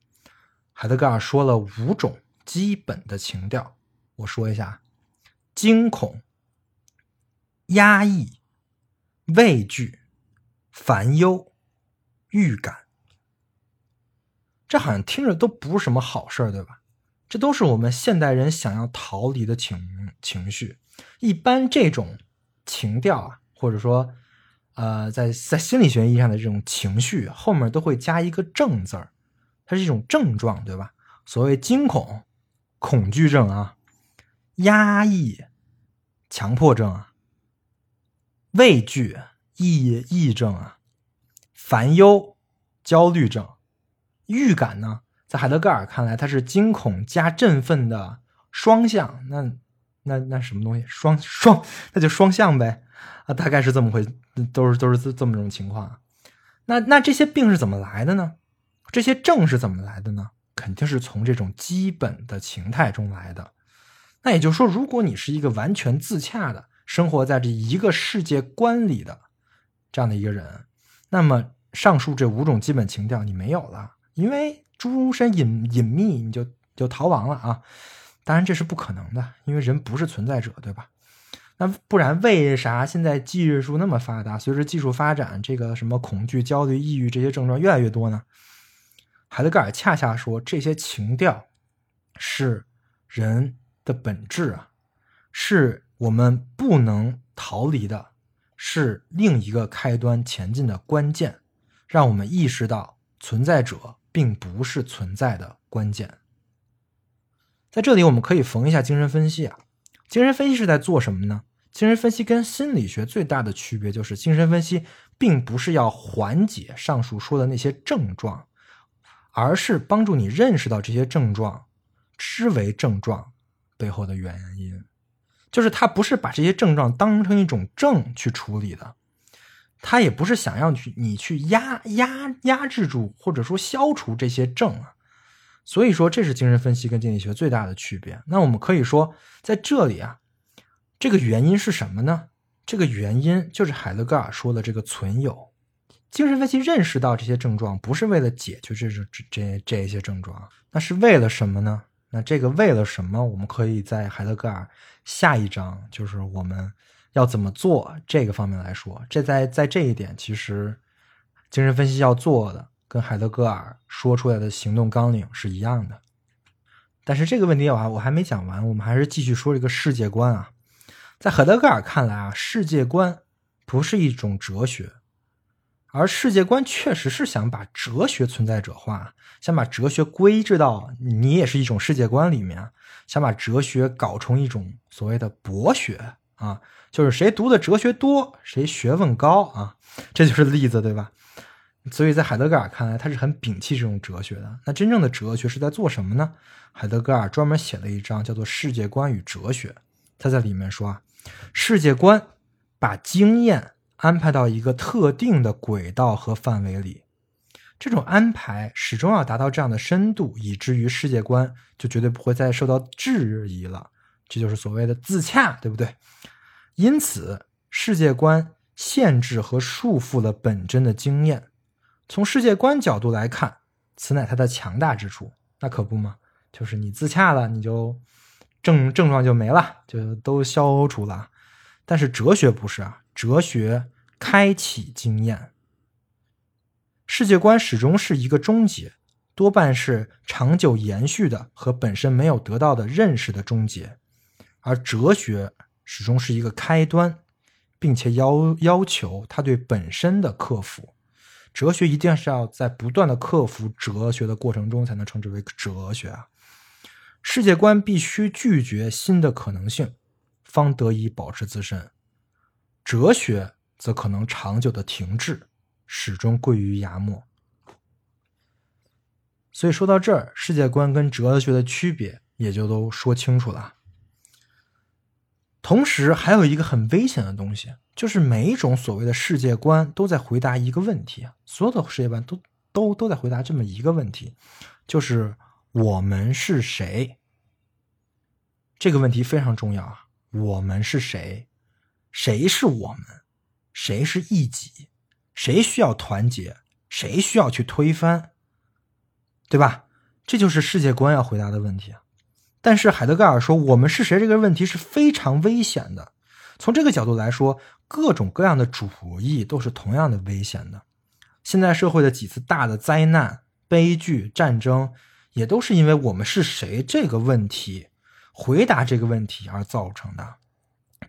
海德格尔说了五种基本的情调，我说一下。惊恐、压抑、畏惧、烦忧、预感，这好像听着都不是什么好事儿，对吧？这都是我们现代人想要逃离的情情绪。一般这种情调啊，或者说呃，在在心理学意义上的这种情绪后面都会加一个“正”字儿，它是一种症状，对吧？所谓惊恐、恐惧症啊，压抑、强迫症啊，畏惧、抑抑症啊，烦忧、焦虑症，预感呢，在海德格尔看来，它是惊恐加振奋的双向。那那那什么东西？双双，那就双向呗。啊，大概是这么回，都是都是这这么种情况。那那这些病是怎么来的呢？这些症是怎么来的呢？肯定是从这种基本的情态中来的。那也就是说，如果你是一个完全自洽的生活在这一个世界观里的这样的一个人，那么上述这五种基本情调你没有了，因为诸身隐隐秘，你就就逃亡了啊！当然这是不可能的，因为人不是存在者，对吧？那不然为啥现在技术那么发达，随着技术发展，这个什么恐惧、焦虑、抑郁这些症状越来越多呢？海德格尔恰恰说，这些情调是人的本质啊，是我们不能逃离的，是另一个开端前进的关键，让我们意识到存在者并不是存在的关键。在这里，我们可以缝一下精神分析啊。精神分析是在做什么呢？精神分析跟心理学最大的区别就是，精神分析并不是要缓解上述说的那些症状。而是帮助你认识到这些症状之为症状背后的原因，就是他不是把这些症状当成一种症去处理的，他也不是想要去你去压压压制住或者说消除这些症啊，所以说这是精神分析跟心理学最大的区别。那我们可以说在这里啊，这个原因是什么呢？这个原因就是海德格尔说的这个存有。精神分析认识到这些症状不是为了解决这这这这些症状，那是为了什么呢？那这个为了什么？我们可以在海德格尔下一章，就是我们要怎么做这个方面来说。这在在这一点，其实精神分析要做的跟海德格尔说出来的行动纲领是一样的。但是这个问题啊，我还没讲完，我们还是继续说这个世界观啊。在海德格尔看来啊，世界观不是一种哲学。而世界观确实是想把哲学存在者化，想把哲学归置到你也是一种世界观里面，想把哲学搞成一种所谓的博学啊，就是谁读的哲学多，谁学问高啊，这就是例子，对吧？所以在海德格尔看来，他是很摒弃这种哲学的。那真正的哲学是在做什么呢？海德格尔专门写了一章叫做《世界观与哲学》，他在里面说啊，世界观把经验。安排到一个特定的轨道和范围里，这种安排始终要达到这样的深度，以至于世界观就绝对不会再受到质疑了。这就是所谓的自洽，对不对？因此，世界观限制和束缚了本真的经验。从世界观角度来看，此乃它的强大之处。那可不吗？就是你自洽了，你就症症状就没了，就都消除了。但是哲学不是啊。哲学开启经验，世界观始终是一个终结，多半是长久延续的和本身没有得到的认识的终结，而哲学始终是一个开端，并且要要求他对本身的克服。哲学一定是要在不断的克服哲学的过程中才能称之为哲学啊！世界观必须拒绝新的可能性，方得以保持自身。哲学则可能长久的停滞，始终归于崖末。所以说到这儿，世界观跟哲学的区别也就都说清楚了。同时，还有一个很危险的东西，就是每一种所谓的世界观都在回答一个问题，所有的世界观都都都在回答这么一个问题，就是我们是谁？这个问题非常重要啊！我们是谁？谁是我们？谁是异己？谁需要团结？谁需要去推翻？对吧？这就是世界观要回答的问题。但是海德格尔说，我们是谁这个问题是非常危险的。从这个角度来说，各种各样的主义都是同样的危险的。现在社会的几次大的灾难、悲剧、战争，也都是因为我们是谁这个问题回答这个问题而造成的。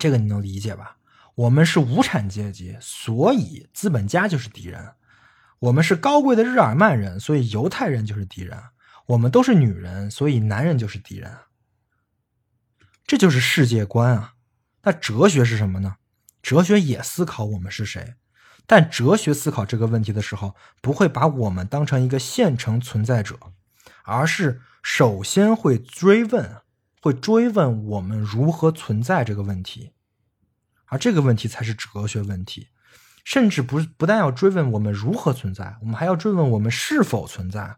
这个你能理解吧？我们是无产阶级，所以资本家就是敌人。我们是高贵的日耳曼人，所以犹太人就是敌人。我们都是女人，所以男人就是敌人。这就是世界观啊。那哲学是什么呢？哲学也思考我们是谁，但哲学思考这个问题的时候，不会把我们当成一个现成存在者，而是首先会追问，会追问我们如何存在这个问题。而这个问题才是哲学问题，甚至不不但要追问我们如何存在，我们还要追问我们是否存在。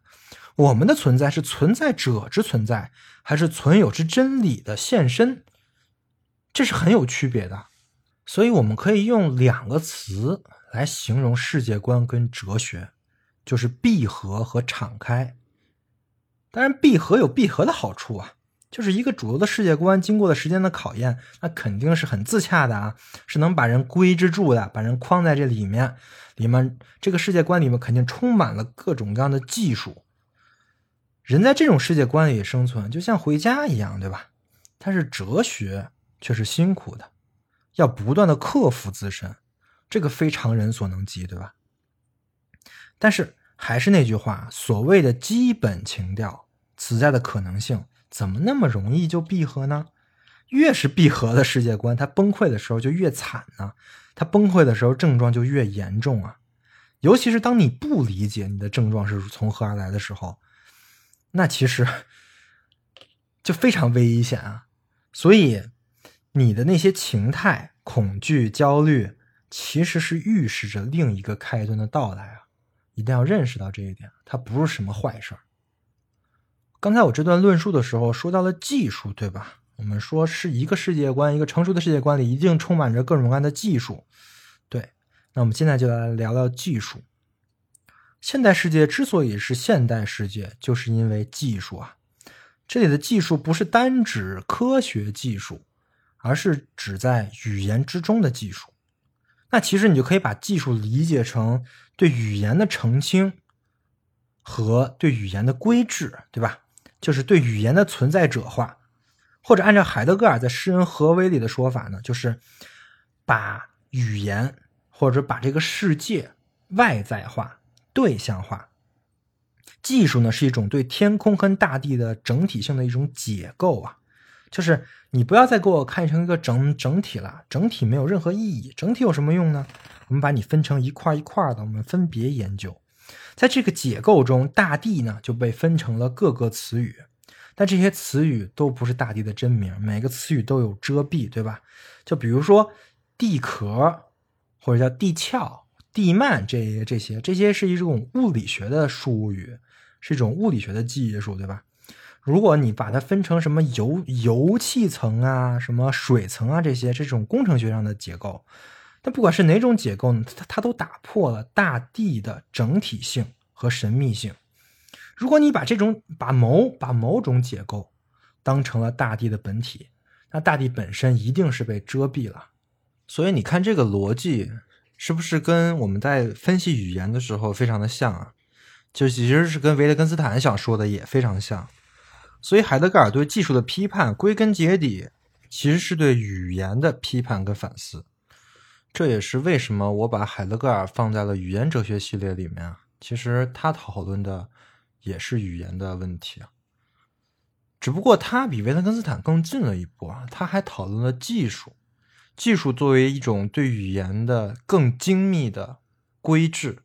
我们的存在是存在者之存在，还是存有之真理的现身？这是很有区别的。所以，我们可以用两个词来形容世界观跟哲学，就是闭合和敞开。当然，闭合有闭合的好处啊。就是一个主流的世界观，经过了时间的考验，那肯定是很自洽的啊，是能把人规制住的，把人框在这里面。里面这个世界观里面肯定充满了各种各样的技术。人在这种世界观里生存，就像回家一样，对吧？但是哲学却是辛苦的，要不断的克服自身，这个非常人所能及，对吧？但是还是那句话，所谓的基本情调，此在的可能性。怎么那么容易就闭合呢？越是闭合的世界观，它崩溃的时候就越惨呢。它崩溃的时候症状就越严重啊。尤其是当你不理解你的症状是从何而来的时候，那其实就非常危险啊。所以你的那些情态、恐惧、焦虑，其实是预示着另一个开端的到来啊。一定要认识到这一点，它不是什么坏事儿。刚才我这段论述的时候说到了技术，对吧？我们说是一个世界观，一个成熟的世界观里一定充满着各种各样的技术。对，那我们现在就来聊聊技术。现代世界之所以是现代世界，就是因为技术啊。这里的技术不是单指科学技术，而是指在语言之中的技术。那其实你就可以把技术理解成对语言的澄清和对语言的规制，对吧？就是对语言的存在者化，或者按照海德格尔在《诗人何为》里的说法呢，就是把语言或者把这个世界外在化、对象化。技术呢是一种对天空跟大地的整体性的一种解构啊，就是你不要再给我看成一个整整体了，整体没有任何意义，整体有什么用呢？我们把你分成一块一块的，我们分别研究。在这个解构中，大地呢就被分成了各个词语，但这些词语都不是大地的真名，每个词语都有遮蔽，对吧？就比如说地壳，或者叫地壳、地幔，这些这些这些是一种物理学的术语，是一种物理学的技术，对吧？如果你把它分成什么油油气层啊、什么水层啊这些这种工程学上的结构。但不管是哪种结构呢，它它都打破了大地的整体性和神秘性。如果你把这种把某把某种结构当成了大地的本体，那大地本身一定是被遮蔽了。所以你看这个逻辑是不是跟我们在分析语言的时候非常的像啊？就其实是跟维特根斯坦想说的也非常像。所以海德格尔对技术的批判，归根结底其实是对语言的批判跟反思。这也是为什么我把海德格尔放在了语言哲学系列里面啊。其实他讨论的也是语言的问题啊，只不过他比维特根斯坦更进了一步啊。他还讨论了技术，技术作为一种对语言的更精密的规制，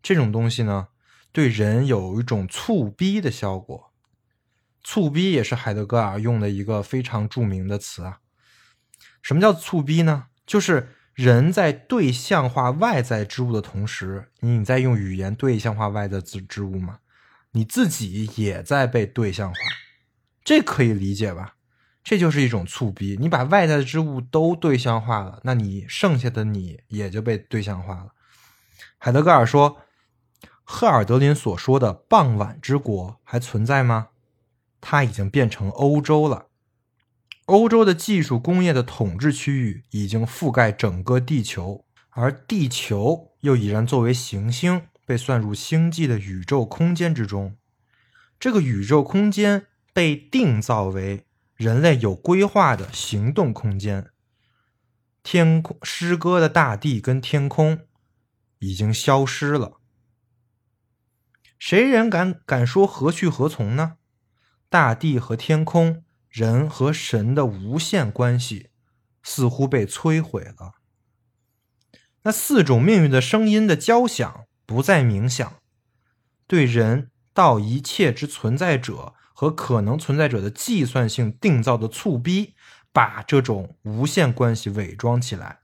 这种东西呢，对人有一种促逼的效果。促逼也是海德格尔用的一个非常著名的词啊。什么叫促逼呢？就是。人在对象化外在之物的同时，你在用语言对象化外在之之物吗？你自己也在被对象化，这可以理解吧？这就是一种促逼。你把外在的之物都对象化了，那你剩下的你也就被对象化了。海德格尔说，赫尔德林所说的“傍晚之国”还存在吗？它已经变成欧洲了。欧洲的技术工业的统治区域已经覆盖整个地球，而地球又已然作为行星被算入星际的宇宙空间之中。这个宇宙空间被定造为人类有规划的行动空间。天空诗歌的大地跟天空已经消失了。谁人敢敢说何去何从呢？大地和天空，人和神的无限关系似乎被摧毁了。那四种命运的声音的交响不再冥想，对人到一切之存在者和可能存在者的计算性定造的促逼，把这种无限关系伪装起来。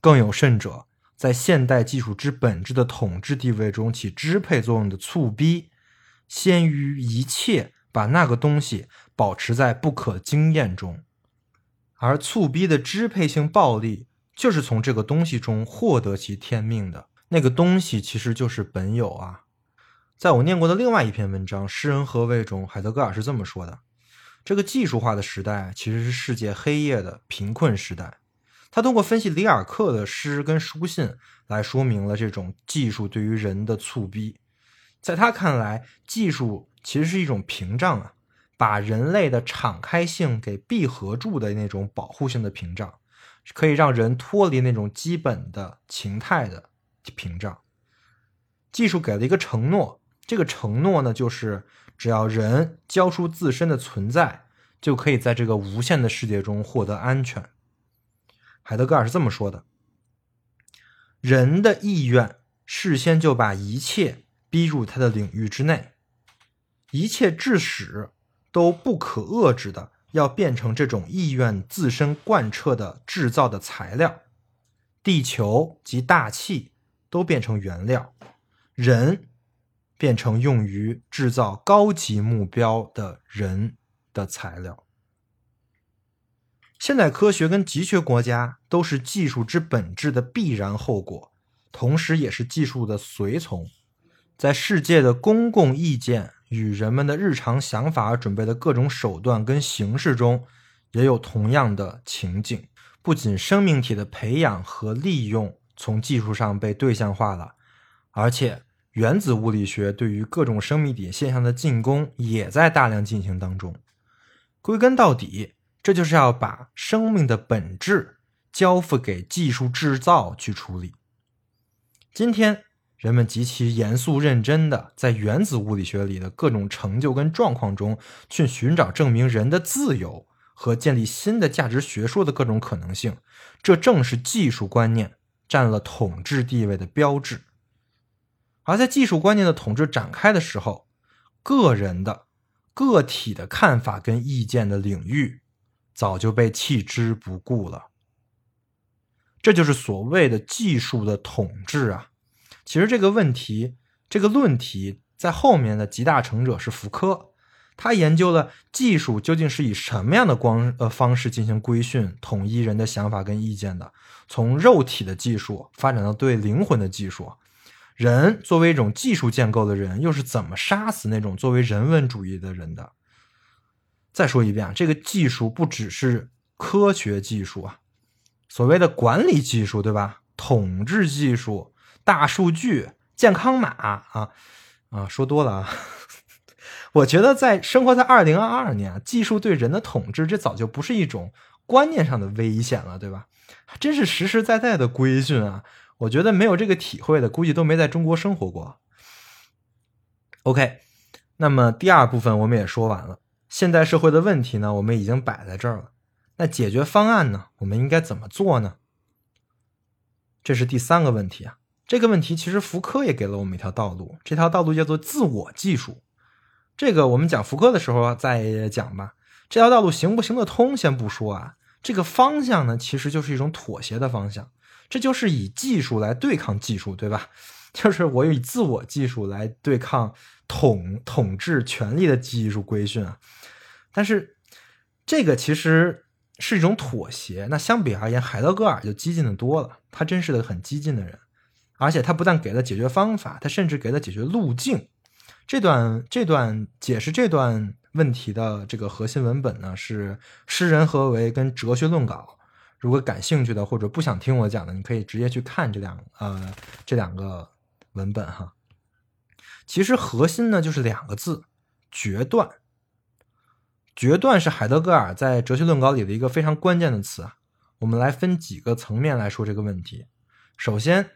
更有甚者。在现代技术之本质的统治地位中起支配作用的促逼，先于一切把那个东西保持在不可经验中，而促逼的支配性暴力就是从这个东西中获得其天命的。那个东西其实就是本有啊。在我念过的另外一篇文章《诗人何为》中，海德格尔是这么说的：这个技术化的时代其实是世界黑夜的贫困时代。他通过分析里尔克的诗跟书信来说明了这种技术对于人的促逼。在他看来，技术其实是一种屏障啊，把人类的敞开性给闭合住的那种保护性的屏障，可以让人脱离那种基本的情态的屏障。技术给了一个承诺，这个承诺呢，就是只要人交出自身的存在，就可以在这个无限的世界中获得安全。海德格尔是这么说的：“人的意愿事先就把一切逼入他的领域之内，一切致使都不可遏制的要变成这种意愿自身贯彻的制造的材料。地球及大气都变成原料，人变成用于制造高级目标的人的材料。”现代科学跟极缺国家都是技术之本质的必然后果，同时也是技术的随从。在世界的公共意见与人们的日常想法准备的各种手段跟形式中，也有同样的情景。不仅生命体的培养和利用从技术上被对象化了，而且原子物理学对于各种生命体现象的进攻也在大量进行当中。归根到底。这就是要把生命的本质交付给技术制造去处理。今天，人们极其严肃认真的在原子物理学里的各种成就跟状况中去寻找证明人的自由和建立新的价值学说的各种可能性。这正是技术观念占了统治地位的标志。而在技术观念的统治展开的时候，个人的、个体的看法跟意见的领域。早就被弃之不顾了。这就是所谓的技术的统治啊！其实这个问题，这个论题在后面的集大成者是福柯，他研究了技术究竟是以什么样的光呃方式进行规训、统一人的想法跟意见的。从肉体的技术发展到对灵魂的技术，人作为一种技术建构的人，又是怎么杀死那种作为人文主义的人的？再说一遍啊，这个技术不只是科学技术啊，所谓的管理技术，对吧？统治技术、大数据、健康码啊啊，说多了啊。(laughs) 我觉得在生活在二零二二年，技术对人的统治，这早就不是一种观念上的危险了，对吧？真是实实在在的规训啊！我觉得没有这个体会的，估计都没在中国生活过。OK，那么第二部分我们也说完了。现代社会的问题呢，我们已经摆在这儿了。那解决方案呢，我们应该怎么做呢？这是第三个问题啊。这个问题其实福柯也给了我们一条道路，这条道路叫做自我技术。这个我们讲福柯的时候再讲吧。这条道路行不行得通，先不说啊。这个方向呢，其实就是一种妥协的方向。这就是以技术来对抗技术，对吧？(laughs) 就是我以自我技术来对抗统统治权力的技术规训啊。但是，这个其实是一种妥协。那相比而言，海德格尔就激进的多了。他真是个很激进的人，而且他不但给了解决方法，他甚至给了解决路径。这段这段解释这段问题的这个核心文本呢，是《诗人何为》跟《哲学论稿》。如果感兴趣的或者不想听我讲的，你可以直接去看这两呃这两个文本哈。其实核心呢就是两个字：决断。决断是海德格尔在《哲学论稿》里的一个非常关键的词啊。我们来分几个层面来说这个问题。首先，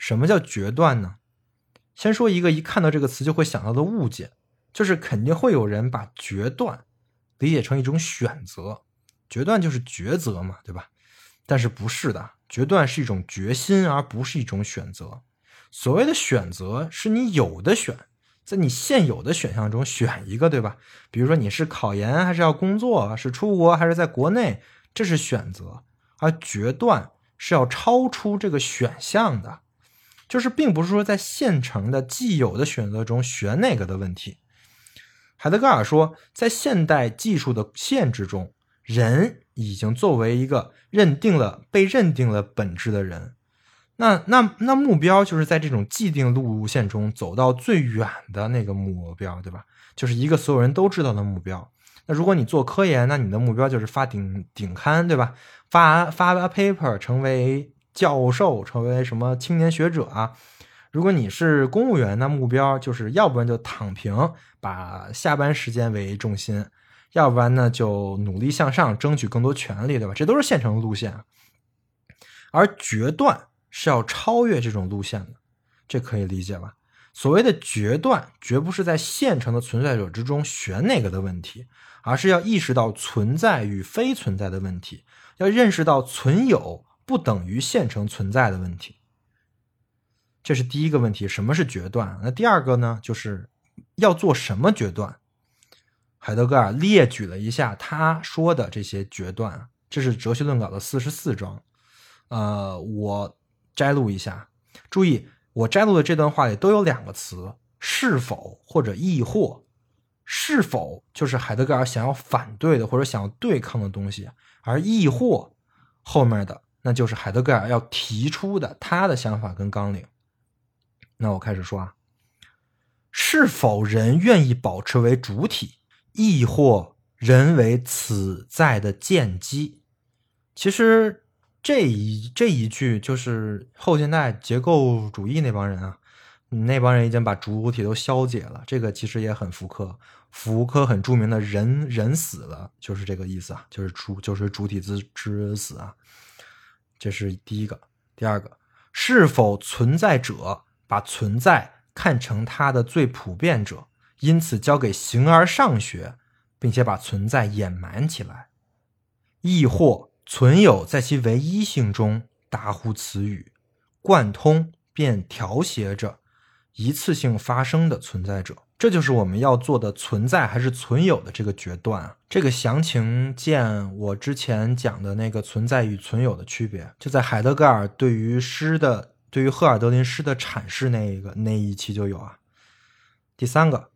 什么叫决断呢？先说一个一看到这个词就会想到的误解，就是肯定会有人把决断理解成一种选择，决断就是抉择嘛，对吧？但是不是的，决断是一种决心，而不是一种选择。所谓的选择是你有的选，在你现有的选项中选一个，对吧？比如说你是考研还是要工作，是出国还是在国内，这是选择。而决断是要超出这个选项的。就是并不是说在现成的既有的选择中选哪个的问题。海德格尔说，在现代技术的限制中，人已经作为一个认定了被认定了本质的人，那那那目标就是在这种既定路线中走到最远的那个目标，对吧？就是一个所有人都知道的目标。那如果你做科研，那你的目标就是发顶顶刊，对吧？发发 paper 成为。教授成为什么青年学者啊？如果你是公务员，那目标就是要不然就躺平，把下班时间为重心；要不然呢就努力向上，争取更多权利，对吧？这都是现成的路线。而决断是要超越这种路线的，这可以理解吧？所谓的决断，绝不是在现成的存在者之中选哪个的问题，而是要意识到存在与非存在的问题，要认识到存有。不等于现成存在的问题，这是第一个问题。什么是决断？那第二个呢？就是要做什么决断？海德格尔列举了一下他说的这些决断，这是《哲学论稿》的四十四章。呃，我摘录一下，注意，我摘录的这段话里都有两个词：是否或者亦或。是否就是海德格尔想要反对的或者想要对抗的东西，而亦或后面的。那就是海德格尔要提出的他的想法跟纲领。那我开始说啊，是否人愿意保持为主体，亦或人为此在的见机？其实这一这一句就是后现代结构主义那帮人啊，那帮人已经把主体都消解了。这个其实也很福柯，福柯很著名的人人死了，就是这个意思啊，就是主就是主体之之死啊。这是第一个，第二个，是否存在者把存在看成它的最普遍者，因此交给形而上学，并且把存在掩埋起来；亦或存有在其唯一性中达乎此语，贯通便调谐着一次性发生的存在者。这就是我们要做的存在还是存有的这个决断啊！这个详情见我之前讲的那个存在与存有的区别，就在海德格尔对于诗的、对于赫尔德林诗的阐释那一个那一期就有啊。第三个，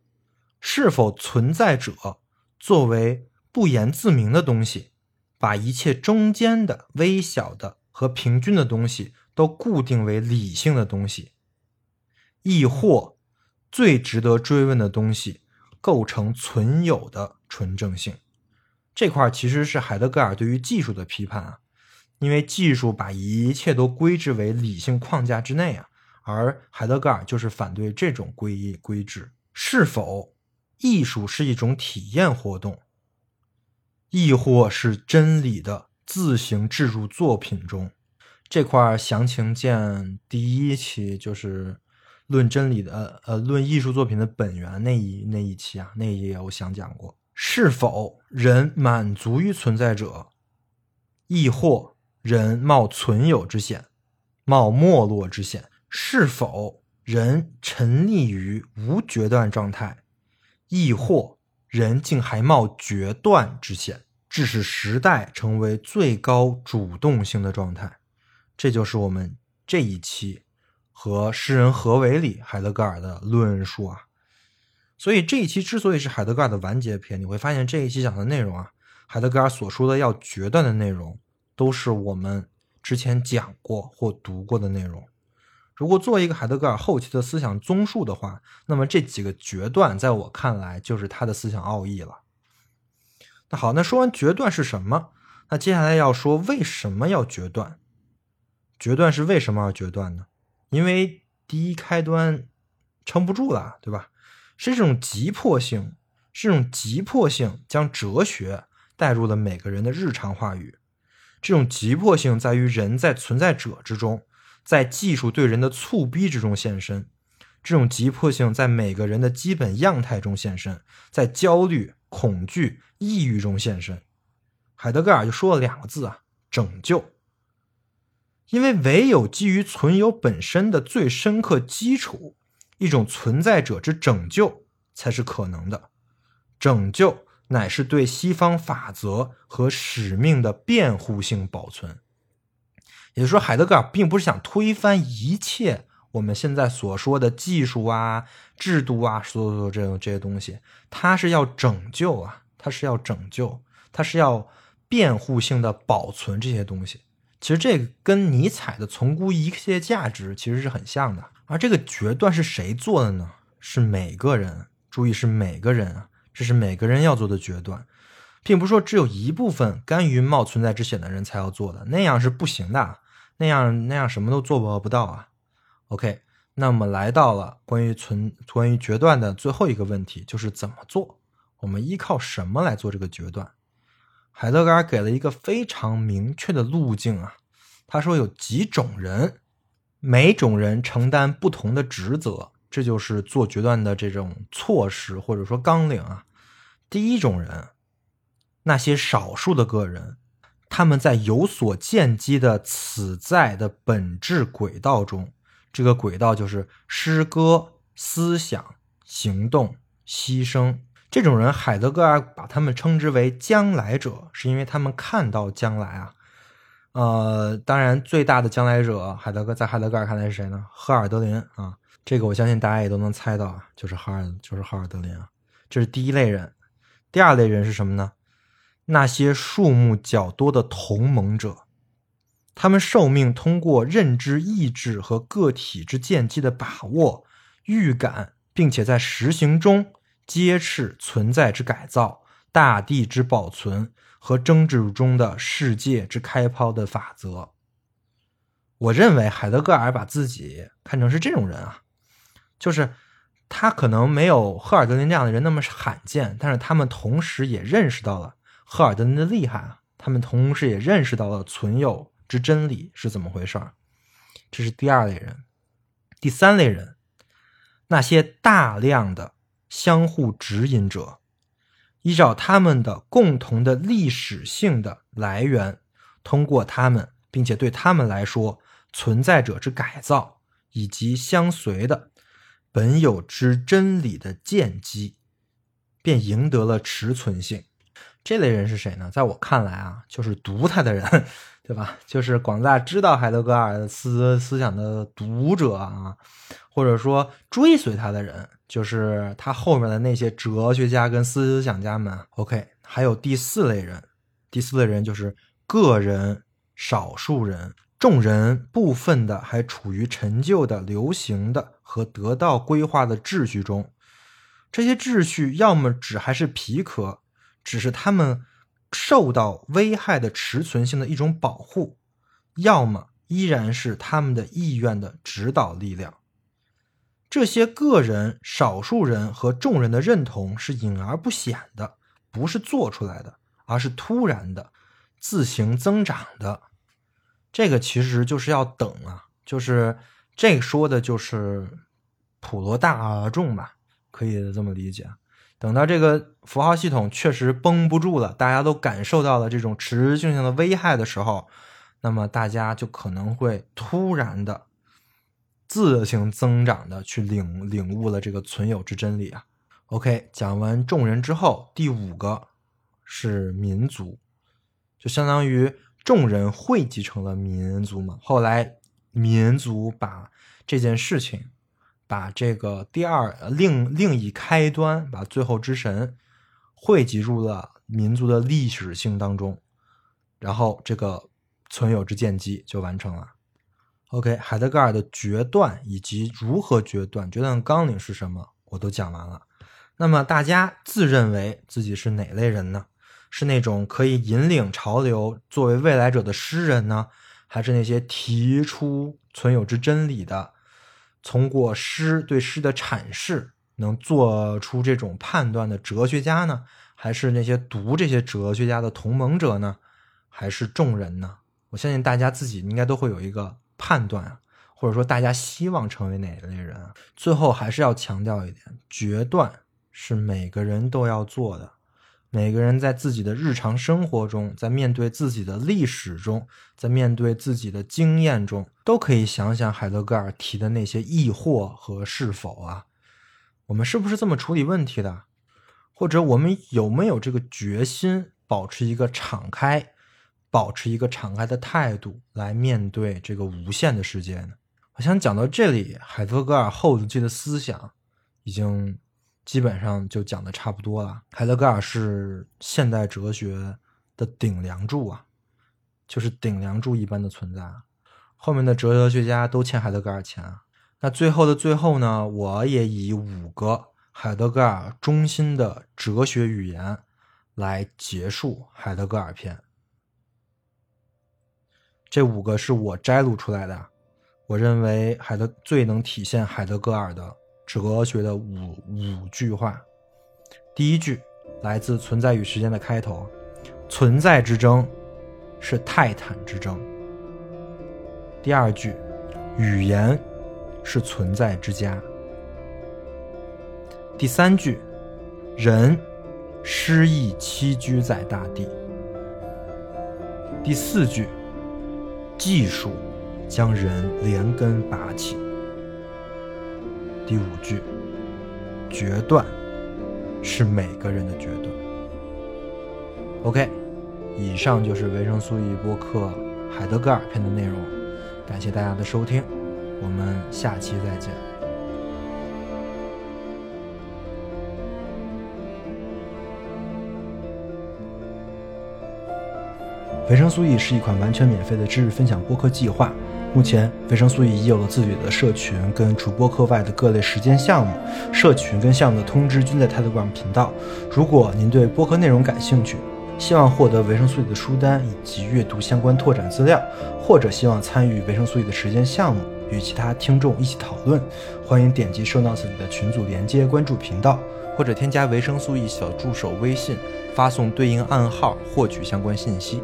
是否存在者作为不言自明的东西，把一切中间的微小的和平均的东西都固定为理性的东西，亦或？最值得追问的东西，构成存有的纯正性，这块其实是海德格尔对于技术的批判啊，因为技术把一切都归置为理性框架之内啊，而海德格尔就是反对这种归一归置。是否艺术是一种体验活动，亦或是真理的自行置入作品中？这块详情见第一期，就是。论真理的呃，论艺术作品的本源那一那一期啊，那一页我想讲过，是否人满足于存在者，亦或人冒存有之险，冒没落之险？是否人沉溺于无决断状态，亦或人竟还冒决断之险，致使时代成为最高主动性的状态？这就是我们这一期。和诗人何为里海德格尔的论述啊，所以这一期之所以是海德格尔的完结篇，你会发现这一期讲的内容啊，海德格尔所说的要决断的内容，都是我们之前讲过或读过的内容。如果做一个海德格尔后期的思想综述的话，那么这几个决断，在我看来就是他的思想奥义了。那好，那说完决断是什么，那接下来要说为什么要决断？决断是为什么要决断呢？因为第一开端撑不住了，对吧？是这种急迫性，是这种急迫性将哲学带入了每个人的日常话语。这种急迫性在于人在存在者之中，在技术对人的促逼之中现身。这种急迫性在每个人的基本样态中现身，在焦虑、恐惧、抑郁中现身。海德格尔就说了两个字啊：拯救。因为唯有基于存有本身的最深刻基础，一种存在者之拯救才是可能的。拯救乃是对西方法则和使命的辩护性保存。也就是说，海德格尔并不是想推翻一切。我们现在所说的技术啊、制度啊，所有这种这些东西，它是要拯救啊，它是要拯救，它是要辩护性的保存这些东西。其实这个跟尼采的从估一切价值其实是很像的。而这个决断是谁做的呢？是每个人，注意是每个人啊，这是每个人要做的决断，并不是说只有一部分甘于冒存在之险的人才要做的，那样是不行的，那样那样什么都做不到啊。OK，那么来到了关于存关于决断的最后一个问题，就是怎么做？我们依靠什么来做这个决断？海德格尔给了一个非常明确的路径啊，他说有几种人，每种人承担不同的职责，这就是做决断的这种措施或者说纲领啊。第一种人，那些少数的个人，他们在有所见机的此在的本质轨道中。这个轨道就是诗歌、思想、行动、牺牲。这种人，海德格尔把他们称之为将来者，是因为他们看到将来啊。呃，当然，最大的将来者，海德格在海德格尔看来是谁呢？赫尔德林啊。这个我相信大家也都能猜到啊，就是哈尔，就是赫尔德林啊。这是第一类人。第二类人是什么呢？那些数目较多的同盟者。他们受命通过认知意志和个体之见机的把握、预感，并且在实行中揭示存在之改造、大地之保存和争执中的世界之开抛的法则。我认为海德格尔把自己看成是这种人啊，就是他可能没有赫尔德林这样的人那么罕见，但是他们同时也认识到了赫尔德林的厉害啊，他们同时也认识到了存有。之真理是怎么回事儿？这是第二类人，第三类人，那些大量的相互指引者，依照他们的共同的历史性的来源，通过他们，并且对他们来说存在者之改造以及相随的本有之真理的见机，便赢得了持存性。这类人是谁呢？在我看来啊，就是读他的人。对吧？就是广大知道海德格尔思思想的读者啊，或者说追随他的人，就是他后面的那些哲学家跟思想家们。OK，还有第四类人，第四类人就是个人、少数人、众人部分的还处于陈旧的、流行的和得到规划的秩序中。这些秩序要么只还是皮壳，只是他们。受到危害的持存性的一种保护，要么依然是他们的意愿的指导力量。这些个人、少数人和众人的认同是隐而不显的，不是做出来的，而是突然的、自行增长的。这个其实就是要等啊，就是这说的就是普罗大众吧，可以这么理解。等到这个符号系统确实绷不住了，大家都感受到了这种持续性的危害的时候，那么大家就可能会突然的自行增长的去领领悟了这个存有之真理啊。OK，讲完众人之后，第五个是民族，就相当于众人汇集成了民族嘛。后来民族把这件事情。把这个第二另另一开端，把最后之神汇集入了民族的历史性当中，然后这个存有之见机就完成了。OK，海德格尔的决断以及如何决断、决断纲领是什么，我都讲完了。那么大家自认为自己是哪类人呢？是那种可以引领潮流、作为未来者的诗人呢，还是那些提出存有之真理的？通过诗对诗的阐释，能做出这种判断的哲学家呢，还是那些读这些哲学家的同盟者呢，还是众人呢？我相信大家自己应该都会有一个判断，或者说大家希望成为哪一类人？最后还是要强调一点，决断是每个人都要做的。每个人在自己的日常生活中，在面对自己的历史中，在面对自己的经验中，都可以想想海德格尔提的那些疑惑和是否啊，我们是不是这么处理问题的？或者我们有没有这个决心，保持一个敞开，保持一个敞开的态度来面对这个无限的世界呢？我想讲到这里，海德格尔后期的思想已经。基本上就讲的差不多了。海德格尔是现代哲学的顶梁柱啊，就是顶梁柱一般的存在。后面的哲学家都欠海德格尔钱。那最后的最后呢，我也以五个海德格尔中心的哲学语言来结束海德格尔篇。这五个是我摘录出来的，我认为海德最能体现海德格尔的。哲学的五五句话，第一句来自《存在与时间》的开头：“存在之争是泰坦之争。”第二句：“语言是存在之家。”第三句：“人失意栖居在大地。”第四句：“技术将人连根拔起。”第五句，决断是每个人的决断。OK，以上就是维生素 E 播客海德格尔篇的内容，感谢大家的收听，我们下期再见。维生素 E 是一款完全免费的知识分享播客计划。目前，维生素 E 已有了自己的社群，跟除播客外的各类实践项目。社群跟项目的通知均在 Telegram 频道。如果您对播客内容感兴趣，希望获得维生素 E 的书单以及阅读相关拓展资料，或者希望参与维生素 E 的实践项目，与其他听众一起讨论，欢迎点击 Show Notes 里的群组连接，关注频道，或者添加维生素 E 小助手微信，发送对应暗号获取相关信息。